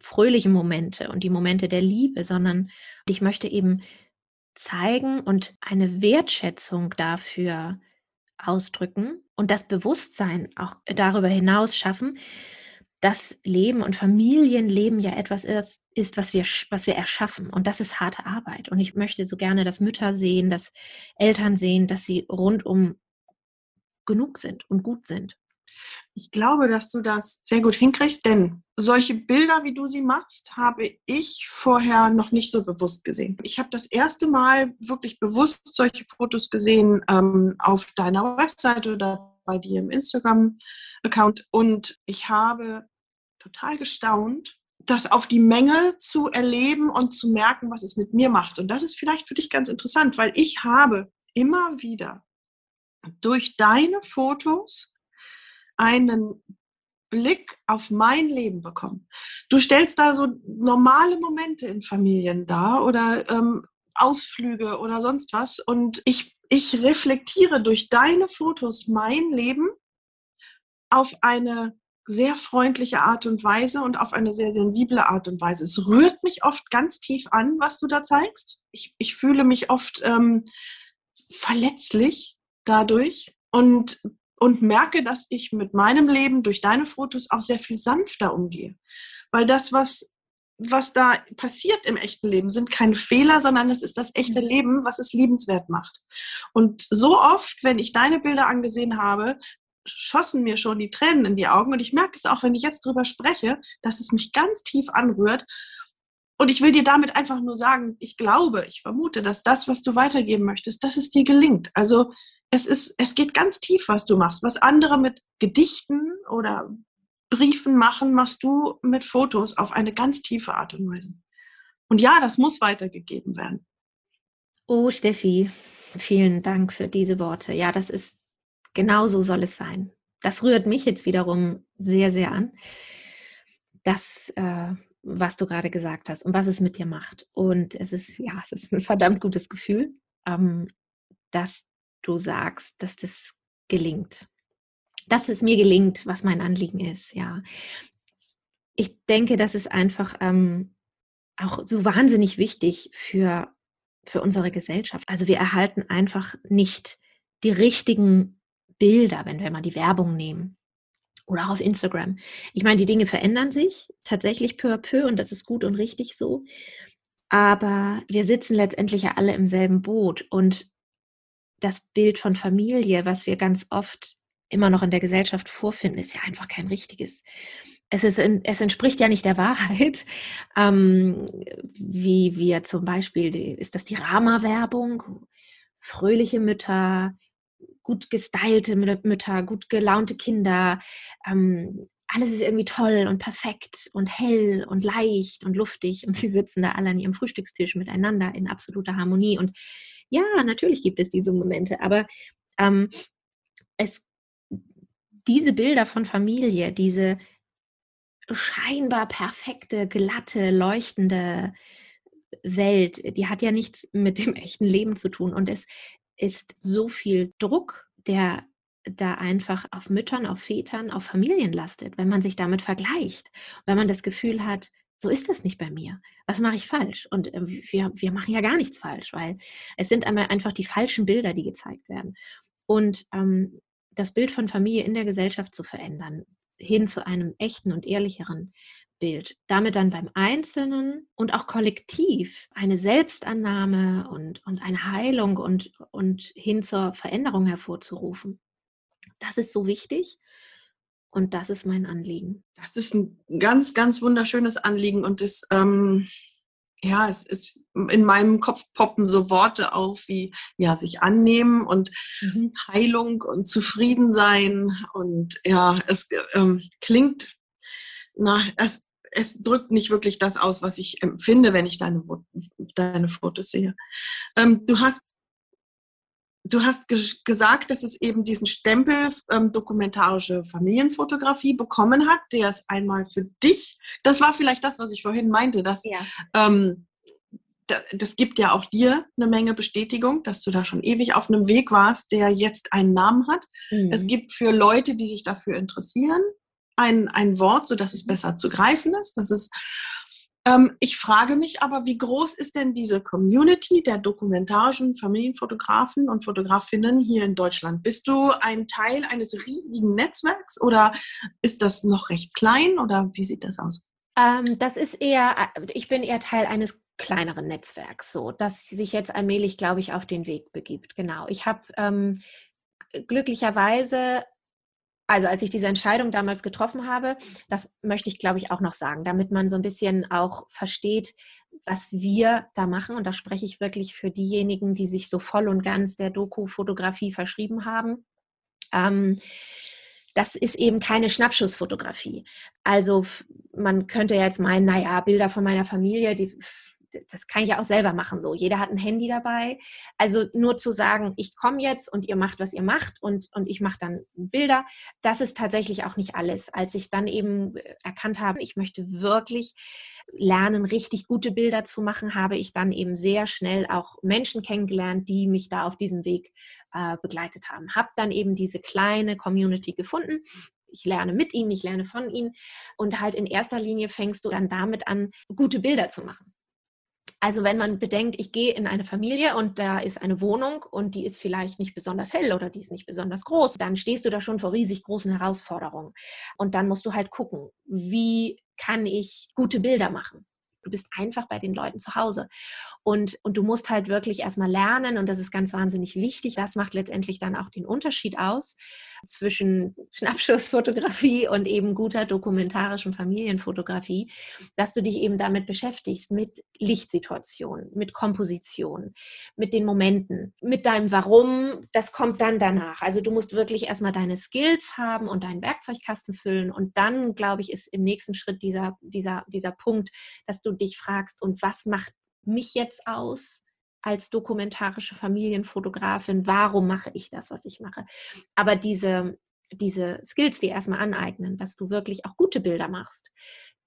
[SPEAKER 2] fröhlichen Momente und die Momente der Liebe, sondern ich möchte eben zeigen und eine Wertschätzung dafür ausdrücken und das Bewusstsein auch darüber hinaus schaffen, dass Leben und Familienleben ja etwas ist, ist, was, wir, was wir erschaffen. Und das ist harte Arbeit. Und ich möchte so gerne, dass Mütter sehen, dass Eltern sehen, dass sie rundum genug sind und gut sind.
[SPEAKER 1] Ich glaube, dass du das sehr gut hinkriegst, denn solche Bilder, wie du sie machst, habe ich vorher noch nicht so bewusst gesehen. Ich habe das erste Mal wirklich bewusst solche Fotos gesehen ähm, auf deiner Webseite oder bei dir im Instagram-Account und ich habe total gestaunt, das auf die Menge zu erleben und zu merken, was es mit mir macht. Und das ist vielleicht für dich ganz interessant, weil ich habe immer wieder durch deine Fotos einen Blick auf mein Leben bekommen. Du stellst da so normale Momente in Familien dar oder ähm, Ausflüge oder sonst was. Und ich, ich reflektiere durch deine Fotos mein Leben auf eine sehr freundliche Art und Weise und auf eine sehr sensible Art und Weise. Es rührt mich oft ganz tief an, was du da zeigst. Ich, ich fühle mich oft ähm, verletzlich dadurch und und merke, dass ich mit meinem Leben durch deine Fotos auch sehr viel sanfter umgehe. Weil das, was, was da passiert im echten Leben, sind keine Fehler, sondern es ist das echte mhm. Leben, was es liebenswert macht. Und so oft, wenn ich deine Bilder angesehen habe, schossen mir schon die Tränen in die Augen. Und ich merke es auch, wenn ich jetzt drüber spreche, dass es mich ganz tief anrührt. Und ich will dir damit einfach nur sagen, ich glaube, ich vermute, dass das, was du weitergeben möchtest, dass es dir gelingt. Also es ist, es geht ganz tief, was du machst. Was andere mit Gedichten oder Briefen machen, machst du mit Fotos auf eine ganz tiefe Art und Weise. Und ja, das muss weitergegeben werden.
[SPEAKER 2] Oh, Steffi, vielen Dank für diese Worte. Ja, das ist, genau so soll es sein. Das rührt mich jetzt wiederum sehr, sehr an. Das, äh, was du gerade gesagt hast und was es mit dir macht. Und es ist, ja, es ist ein verdammt gutes Gefühl, ähm, dass du sagst, dass das gelingt. Dass es mir gelingt, was mein Anliegen ist, ja. Ich denke, das ist einfach ähm, auch so wahnsinnig wichtig für, für unsere Gesellschaft. Also wir erhalten einfach nicht die richtigen Bilder, wenn wir mal die Werbung nehmen oder auch auf Instagram. Ich meine, die Dinge verändern sich tatsächlich peu à peu und das ist gut und richtig so. Aber wir sitzen letztendlich ja alle im selben Boot und das Bild von Familie, was wir ganz oft immer noch in der Gesellschaft vorfinden, ist ja einfach kein richtiges. Es, ist, es entspricht ja nicht der Wahrheit, ähm, wie wir zum Beispiel, ist das die Rama-Werbung? Fröhliche Mütter, gut gestylte Mütter, gut gelaunte Kinder, ähm, alles ist irgendwie toll und perfekt und hell und leicht und luftig und sie sitzen da alle an ihrem Frühstückstisch miteinander in absoluter Harmonie und ja, natürlich gibt es diese Momente, aber ähm, es, diese Bilder von Familie, diese scheinbar perfekte, glatte, leuchtende Welt, die hat ja nichts mit dem echten Leben zu tun. Und es ist so viel Druck, der da einfach auf Müttern, auf Vätern, auf Familien lastet, wenn man sich damit vergleicht, wenn man das Gefühl hat, so ist das nicht bei mir. Was mache ich falsch? Und äh, wir, wir machen ja gar nichts falsch, weil es sind einmal einfach die falschen Bilder, die gezeigt werden. Und ähm, das Bild von Familie in der Gesellschaft zu verändern, hin zu einem echten und ehrlicheren Bild. Damit dann beim Einzelnen und auch kollektiv eine Selbstannahme und, und eine Heilung und, und hin zur Veränderung hervorzurufen. Das ist so wichtig. Und das ist mein Anliegen.
[SPEAKER 1] Das ist ein ganz, ganz wunderschönes Anliegen und es, ähm, ja, es ist in meinem Kopf poppen so Worte auf wie ja, sich annehmen und mhm. Heilung und Zufriedensein und ja, es ähm, klingt na, es, es drückt nicht wirklich das aus, was ich empfinde, wenn ich deine, deine Fotos sehe. Ähm, du hast Du hast ge gesagt, dass es eben diesen Stempel ähm, dokumentarische Familienfotografie bekommen hat, der ist einmal für dich. Das war vielleicht das, was ich vorhin meinte, dass ja. ähm, das gibt ja auch dir eine Menge Bestätigung, dass du da schon ewig auf einem Weg warst, der jetzt einen Namen hat. Mhm. Es gibt für Leute, die sich dafür interessieren, ein, ein Wort, sodass es besser zu greifen ist. Das ist ähm, ich frage mich aber, wie groß ist denn diese Community der dokumentarischen Familienfotografen und Fotografinnen hier in Deutschland? Bist du ein Teil eines riesigen Netzwerks oder ist das noch recht klein oder wie sieht das aus?
[SPEAKER 2] Ähm, das ist eher, äh, ich bin eher Teil eines kleineren Netzwerks, so, das sich jetzt allmählich, glaube ich, auf den Weg begibt. Genau. Ich habe ähm, glücklicherweise also als ich diese Entscheidung damals getroffen habe, das möchte ich, glaube ich, auch noch sagen, damit man so ein bisschen auch versteht, was wir da machen. Und da spreche ich wirklich für diejenigen, die sich so voll und ganz der Doku-Fotografie verschrieben haben. Ähm, das ist eben keine Schnappschussfotografie. Also man könnte jetzt meinen, naja, Bilder von meiner Familie, die das kann ich ja auch selber machen so. Jeder hat ein Handy dabei. Also nur zu sagen, ich komme jetzt und ihr macht, was ihr macht und, und ich mache dann Bilder, das ist tatsächlich auch nicht alles. Als ich dann eben äh, erkannt habe, ich möchte wirklich lernen, richtig gute Bilder zu machen, habe ich dann eben sehr schnell auch Menschen kennengelernt, die mich da auf diesem Weg äh, begleitet haben. Habe dann eben diese kleine Community gefunden, ich lerne mit ihnen, ich lerne von ihnen und halt in erster Linie fängst du dann damit an, gute Bilder zu machen. Also wenn man bedenkt, ich gehe in eine Familie und da ist eine Wohnung und die ist vielleicht nicht besonders hell oder die ist nicht besonders groß, dann stehst du da schon vor riesig großen Herausforderungen. Und dann musst du halt gucken, wie kann ich gute Bilder machen? Du bist einfach bei den Leuten zu Hause. Und, und du musst halt wirklich erstmal lernen, und das ist ganz wahnsinnig wichtig. Das macht letztendlich dann auch den Unterschied aus zwischen Schnappschussfotografie und eben guter dokumentarischen Familienfotografie, dass du dich eben damit beschäftigst, mit Lichtsituationen, mit Komposition, mit den Momenten, mit deinem Warum. Das kommt dann danach. Also du musst wirklich erstmal deine Skills haben und deinen Werkzeugkasten füllen. Und dann, glaube ich, ist im nächsten Schritt dieser, dieser, dieser Punkt, dass du dich fragst, und was macht mich jetzt aus? als dokumentarische Familienfotografin, warum mache ich das, was ich mache. Aber diese, diese Skills, die erstmal aneignen, dass du wirklich auch gute Bilder machst,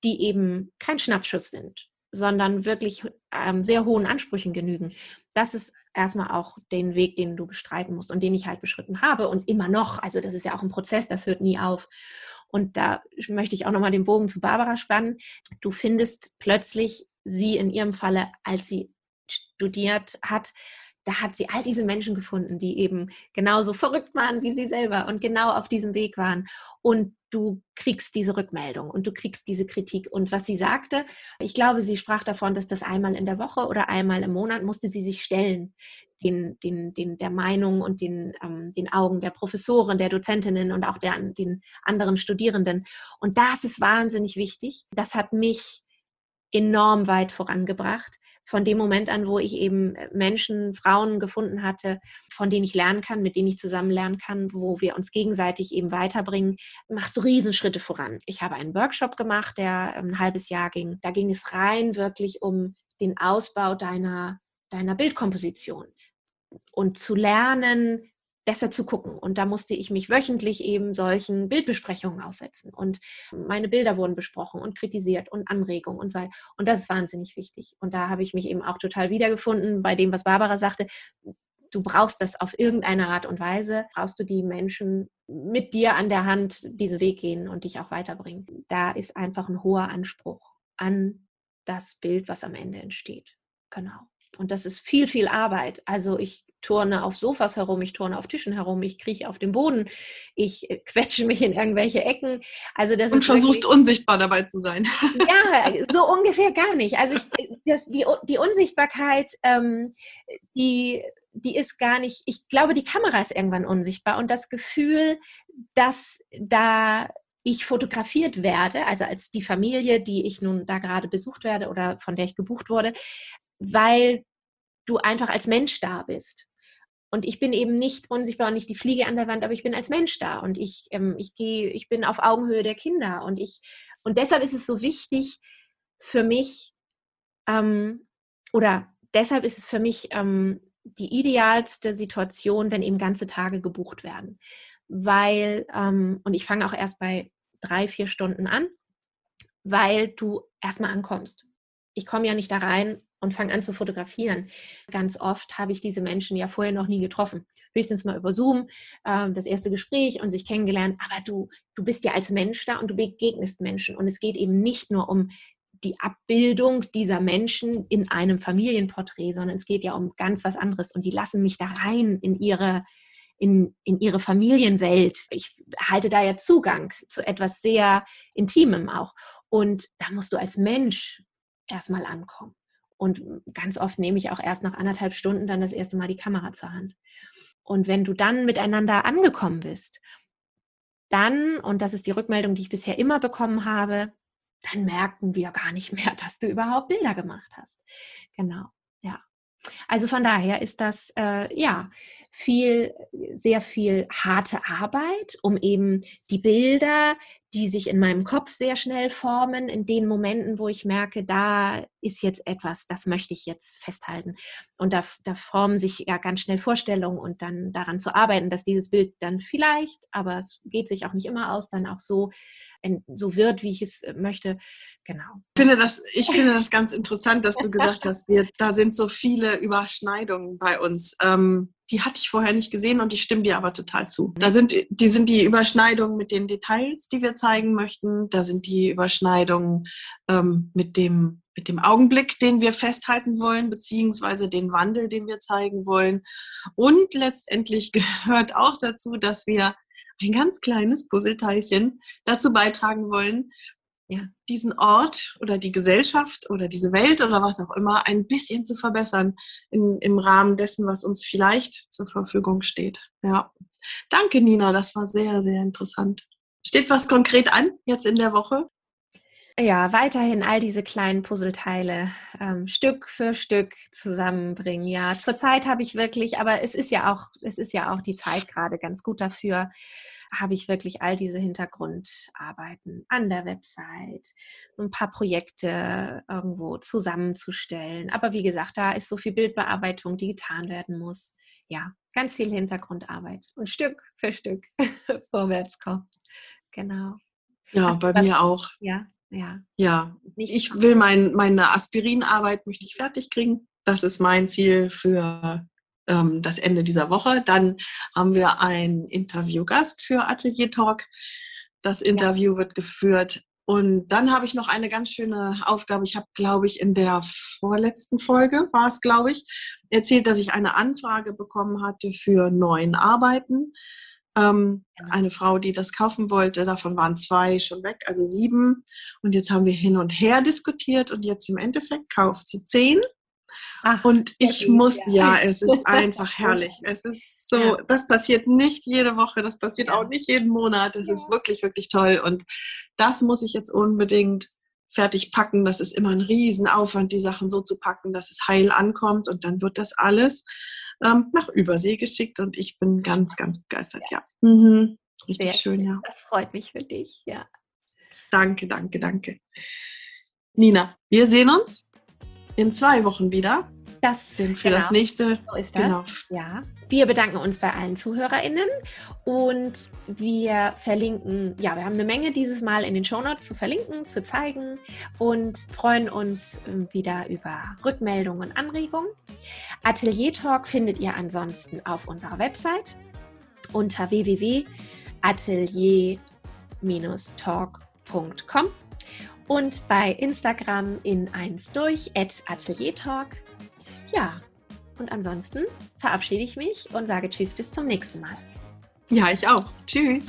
[SPEAKER 2] die eben kein Schnappschuss sind, sondern wirklich ähm, sehr hohen Ansprüchen genügen. Das ist erstmal auch den Weg, den du bestreiten musst und den ich halt beschritten habe und immer noch. Also das ist ja auch ein Prozess, das hört nie auf. Und da möchte ich auch nochmal den Bogen zu Barbara spannen. Du findest plötzlich sie in ihrem Falle, als sie studiert hat, da hat sie all diese Menschen gefunden, die eben genauso verrückt waren wie sie selber und genau auf diesem Weg waren. Und du kriegst diese Rückmeldung und du kriegst diese Kritik. Und was sie sagte, ich glaube, sie sprach davon, dass das einmal in der Woche oder einmal im Monat musste sie sich stellen, den, den, den, der Meinung und den, ähm, den Augen der Professoren, der Dozentinnen und auch der, den anderen Studierenden. Und das ist wahnsinnig wichtig. Das hat mich enorm weit vorangebracht. Von dem Moment an, wo ich eben äh, Menschen, Frauen gefunden hatte, von denen ich lernen kann, mit denen ich zusammen lernen kann, wo wir uns gegenseitig eben weiterbringen, machst du Riesenschritte voran. Ich habe einen Workshop gemacht, der ähm, ein halbes Jahr ging. Da ging es rein wirklich um den Ausbau deiner, deiner Bildkomposition und zu lernen, besser zu gucken. Und da musste ich mich wöchentlich eben solchen Bildbesprechungen aussetzen. Und meine Bilder wurden besprochen und kritisiert und Anregungen und so weiter. Und das ist wahnsinnig wichtig. Und da habe ich mich eben auch total wiedergefunden bei dem, was Barbara sagte. Du brauchst das auf irgendeine Art und Weise, brauchst du die Menschen mit dir an der Hand diesen Weg gehen und dich auch weiterbringen. Da ist einfach ein hoher Anspruch an das Bild, was am Ende entsteht. Genau. Und das ist viel, viel Arbeit. Also ich turne auf Sofas herum, ich turne auf Tischen herum, ich krieche auf dem Boden, ich äh, quetsche mich in irgendwelche Ecken. Also das
[SPEAKER 1] Und versuchst wirklich, unsichtbar dabei zu sein.
[SPEAKER 2] Ja, so ungefähr gar nicht. Also ich, das, die, die Unsichtbarkeit, ähm, die, die ist gar nicht, ich glaube, die Kamera ist irgendwann unsichtbar und das Gefühl, dass da ich fotografiert werde, also als die Familie, die ich nun da gerade besucht werde oder von der ich gebucht wurde, weil du einfach als Mensch da bist. und ich bin eben nicht unsichtbar und nicht die Fliege an der Wand, aber ich bin als Mensch da und ich, ähm, ich gehe, ich bin auf Augenhöhe der Kinder und ich, und deshalb ist es so wichtig für mich, ähm, oder deshalb ist es für mich ähm, die idealste Situation, wenn eben ganze Tage gebucht werden. Weil, ähm, und ich fange auch erst bei drei, vier Stunden an, weil du erstmal ankommst. Ich komme ja nicht da rein und fange an zu fotografieren. Ganz oft habe ich diese Menschen ja vorher noch nie getroffen. Höchstens mal über Zoom, äh, das erste Gespräch und sich kennengelernt. Aber du, du bist ja als Mensch da und du begegnest Menschen. Und es geht eben nicht nur um die Abbildung dieser Menschen in einem Familienporträt, sondern es geht ja um ganz was anderes. Und die lassen mich da rein in ihre, in, in ihre Familienwelt. Ich halte da ja Zugang zu etwas sehr Intimem auch. Und da musst du als Mensch erstmal ankommen. Und ganz oft nehme ich auch erst nach anderthalb Stunden dann das erste Mal die Kamera zur Hand. Und wenn du dann miteinander angekommen bist, dann, und das ist die Rückmeldung, die ich bisher immer bekommen habe, dann merken wir gar nicht mehr, dass du überhaupt Bilder gemacht hast. Genau, ja. Also von daher ist das äh, ja viel, sehr viel harte Arbeit, um eben die Bilder, die sich in meinem Kopf sehr schnell formen, in den Momenten, wo ich merke, da ist jetzt etwas, das möchte ich jetzt festhalten. Und da, da formen sich ja ganz schnell Vorstellungen und dann daran zu arbeiten, dass dieses Bild dann vielleicht, aber es geht sich auch nicht immer aus, dann auch so so wird, wie ich es äh, möchte. Genau.
[SPEAKER 1] Ich finde das, ich finde das ganz interessant, dass du gesagt hast, wir, da sind so viele Überschneidungen bei uns. Ähm, die hatte ich vorher nicht gesehen und ich stimme dir aber total zu. Da sind die, sind die Überschneidungen mit den Details, die wir zeigen möchten. Da sind die Überschneidungen ähm, mit dem mit dem Augenblick, den wir festhalten wollen, beziehungsweise den Wandel, den wir zeigen wollen. Und letztendlich gehört auch dazu, dass wir ein ganz kleines Puzzleteilchen dazu beitragen wollen, ja, diesen Ort oder die Gesellschaft oder diese Welt oder was auch immer ein bisschen zu verbessern in, im Rahmen dessen, was uns vielleicht zur Verfügung steht. Ja. Danke, Nina, das war sehr, sehr interessant. Steht was konkret an jetzt in der Woche?
[SPEAKER 2] Ja, weiterhin all diese kleinen Puzzleteile ähm, Stück für Stück zusammenbringen. Ja, zurzeit habe ich wirklich, aber es ist ja auch, es ist ja auch die Zeit gerade ganz gut dafür, habe ich wirklich all diese Hintergrundarbeiten an der Website, ein paar Projekte irgendwo zusammenzustellen. Aber wie gesagt, da ist so viel Bildbearbeitung, die getan werden muss. Ja, ganz viel Hintergrundarbeit und Stück für Stück vorwärts kommt. Genau.
[SPEAKER 1] Ja, Hast bei mir auch.
[SPEAKER 2] Ja ja.
[SPEAKER 1] Ja, ich will mein, meine Aspirinarbeit möchte ich fertig kriegen. Das ist mein Ziel für ähm, das Ende dieser Woche. Dann haben wir einen Interviewgast für Atelier Talk. Das Interview ja. wird geführt. Und dann habe ich noch eine ganz schöne Aufgabe. Ich habe, glaube ich, in der vorletzten Folge, war es, glaube ich, erzählt, dass ich eine Anfrage bekommen hatte für neuen Arbeiten. Ähm, eine Frau, die das kaufen wollte, davon waren zwei schon weg, also sieben. Und jetzt haben wir hin und her diskutiert und jetzt im Endeffekt kauft sie zehn. Ach, und ich muss, ja. ja. es ist einfach herrlich. Es ist so, ja. das passiert nicht jede Woche, das passiert ja. auch nicht jeden Monat. Es ist wirklich, wirklich toll. Und das muss ich jetzt unbedingt fertig packen. Das ist immer ein Riesenaufwand, die Sachen so zu packen, dass es heil ankommt. Und dann wird das alles ähm, nach Übersee geschickt und ich bin ganz, ganz begeistert, ja. ja. Mhm.
[SPEAKER 2] Richtig Sehr schön, ja. Das freut mich für dich, ja.
[SPEAKER 1] Danke, danke, danke. Nina, wir sehen uns in zwei Wochen wieder.
[SPEAKER 2] Das
[SPEAKER 1] für genau. das nächste.
[SPEAKER 2] So ist das. Genau. Ja. Wir bedanken uns bei allen ZuhörerInnen und wir verlinken, ja, wir haben eine Menge dieses Mal in den Shownotes zu verlinken, zu zeigen und freuen uns ähm, wieder über Rückmeldungen und Anregungen. Atelier Talk findet ihr ansonsten auf unserer Website unter www.atelier-talk.com und bei Instagram in 1 durch at Atelier Talk. Ja, und ansonsten verabschiede ich mich und sage Tschüss bis zum nächsten Mal.
[SPEAKER 1] Ja, ich auch. Tschüss.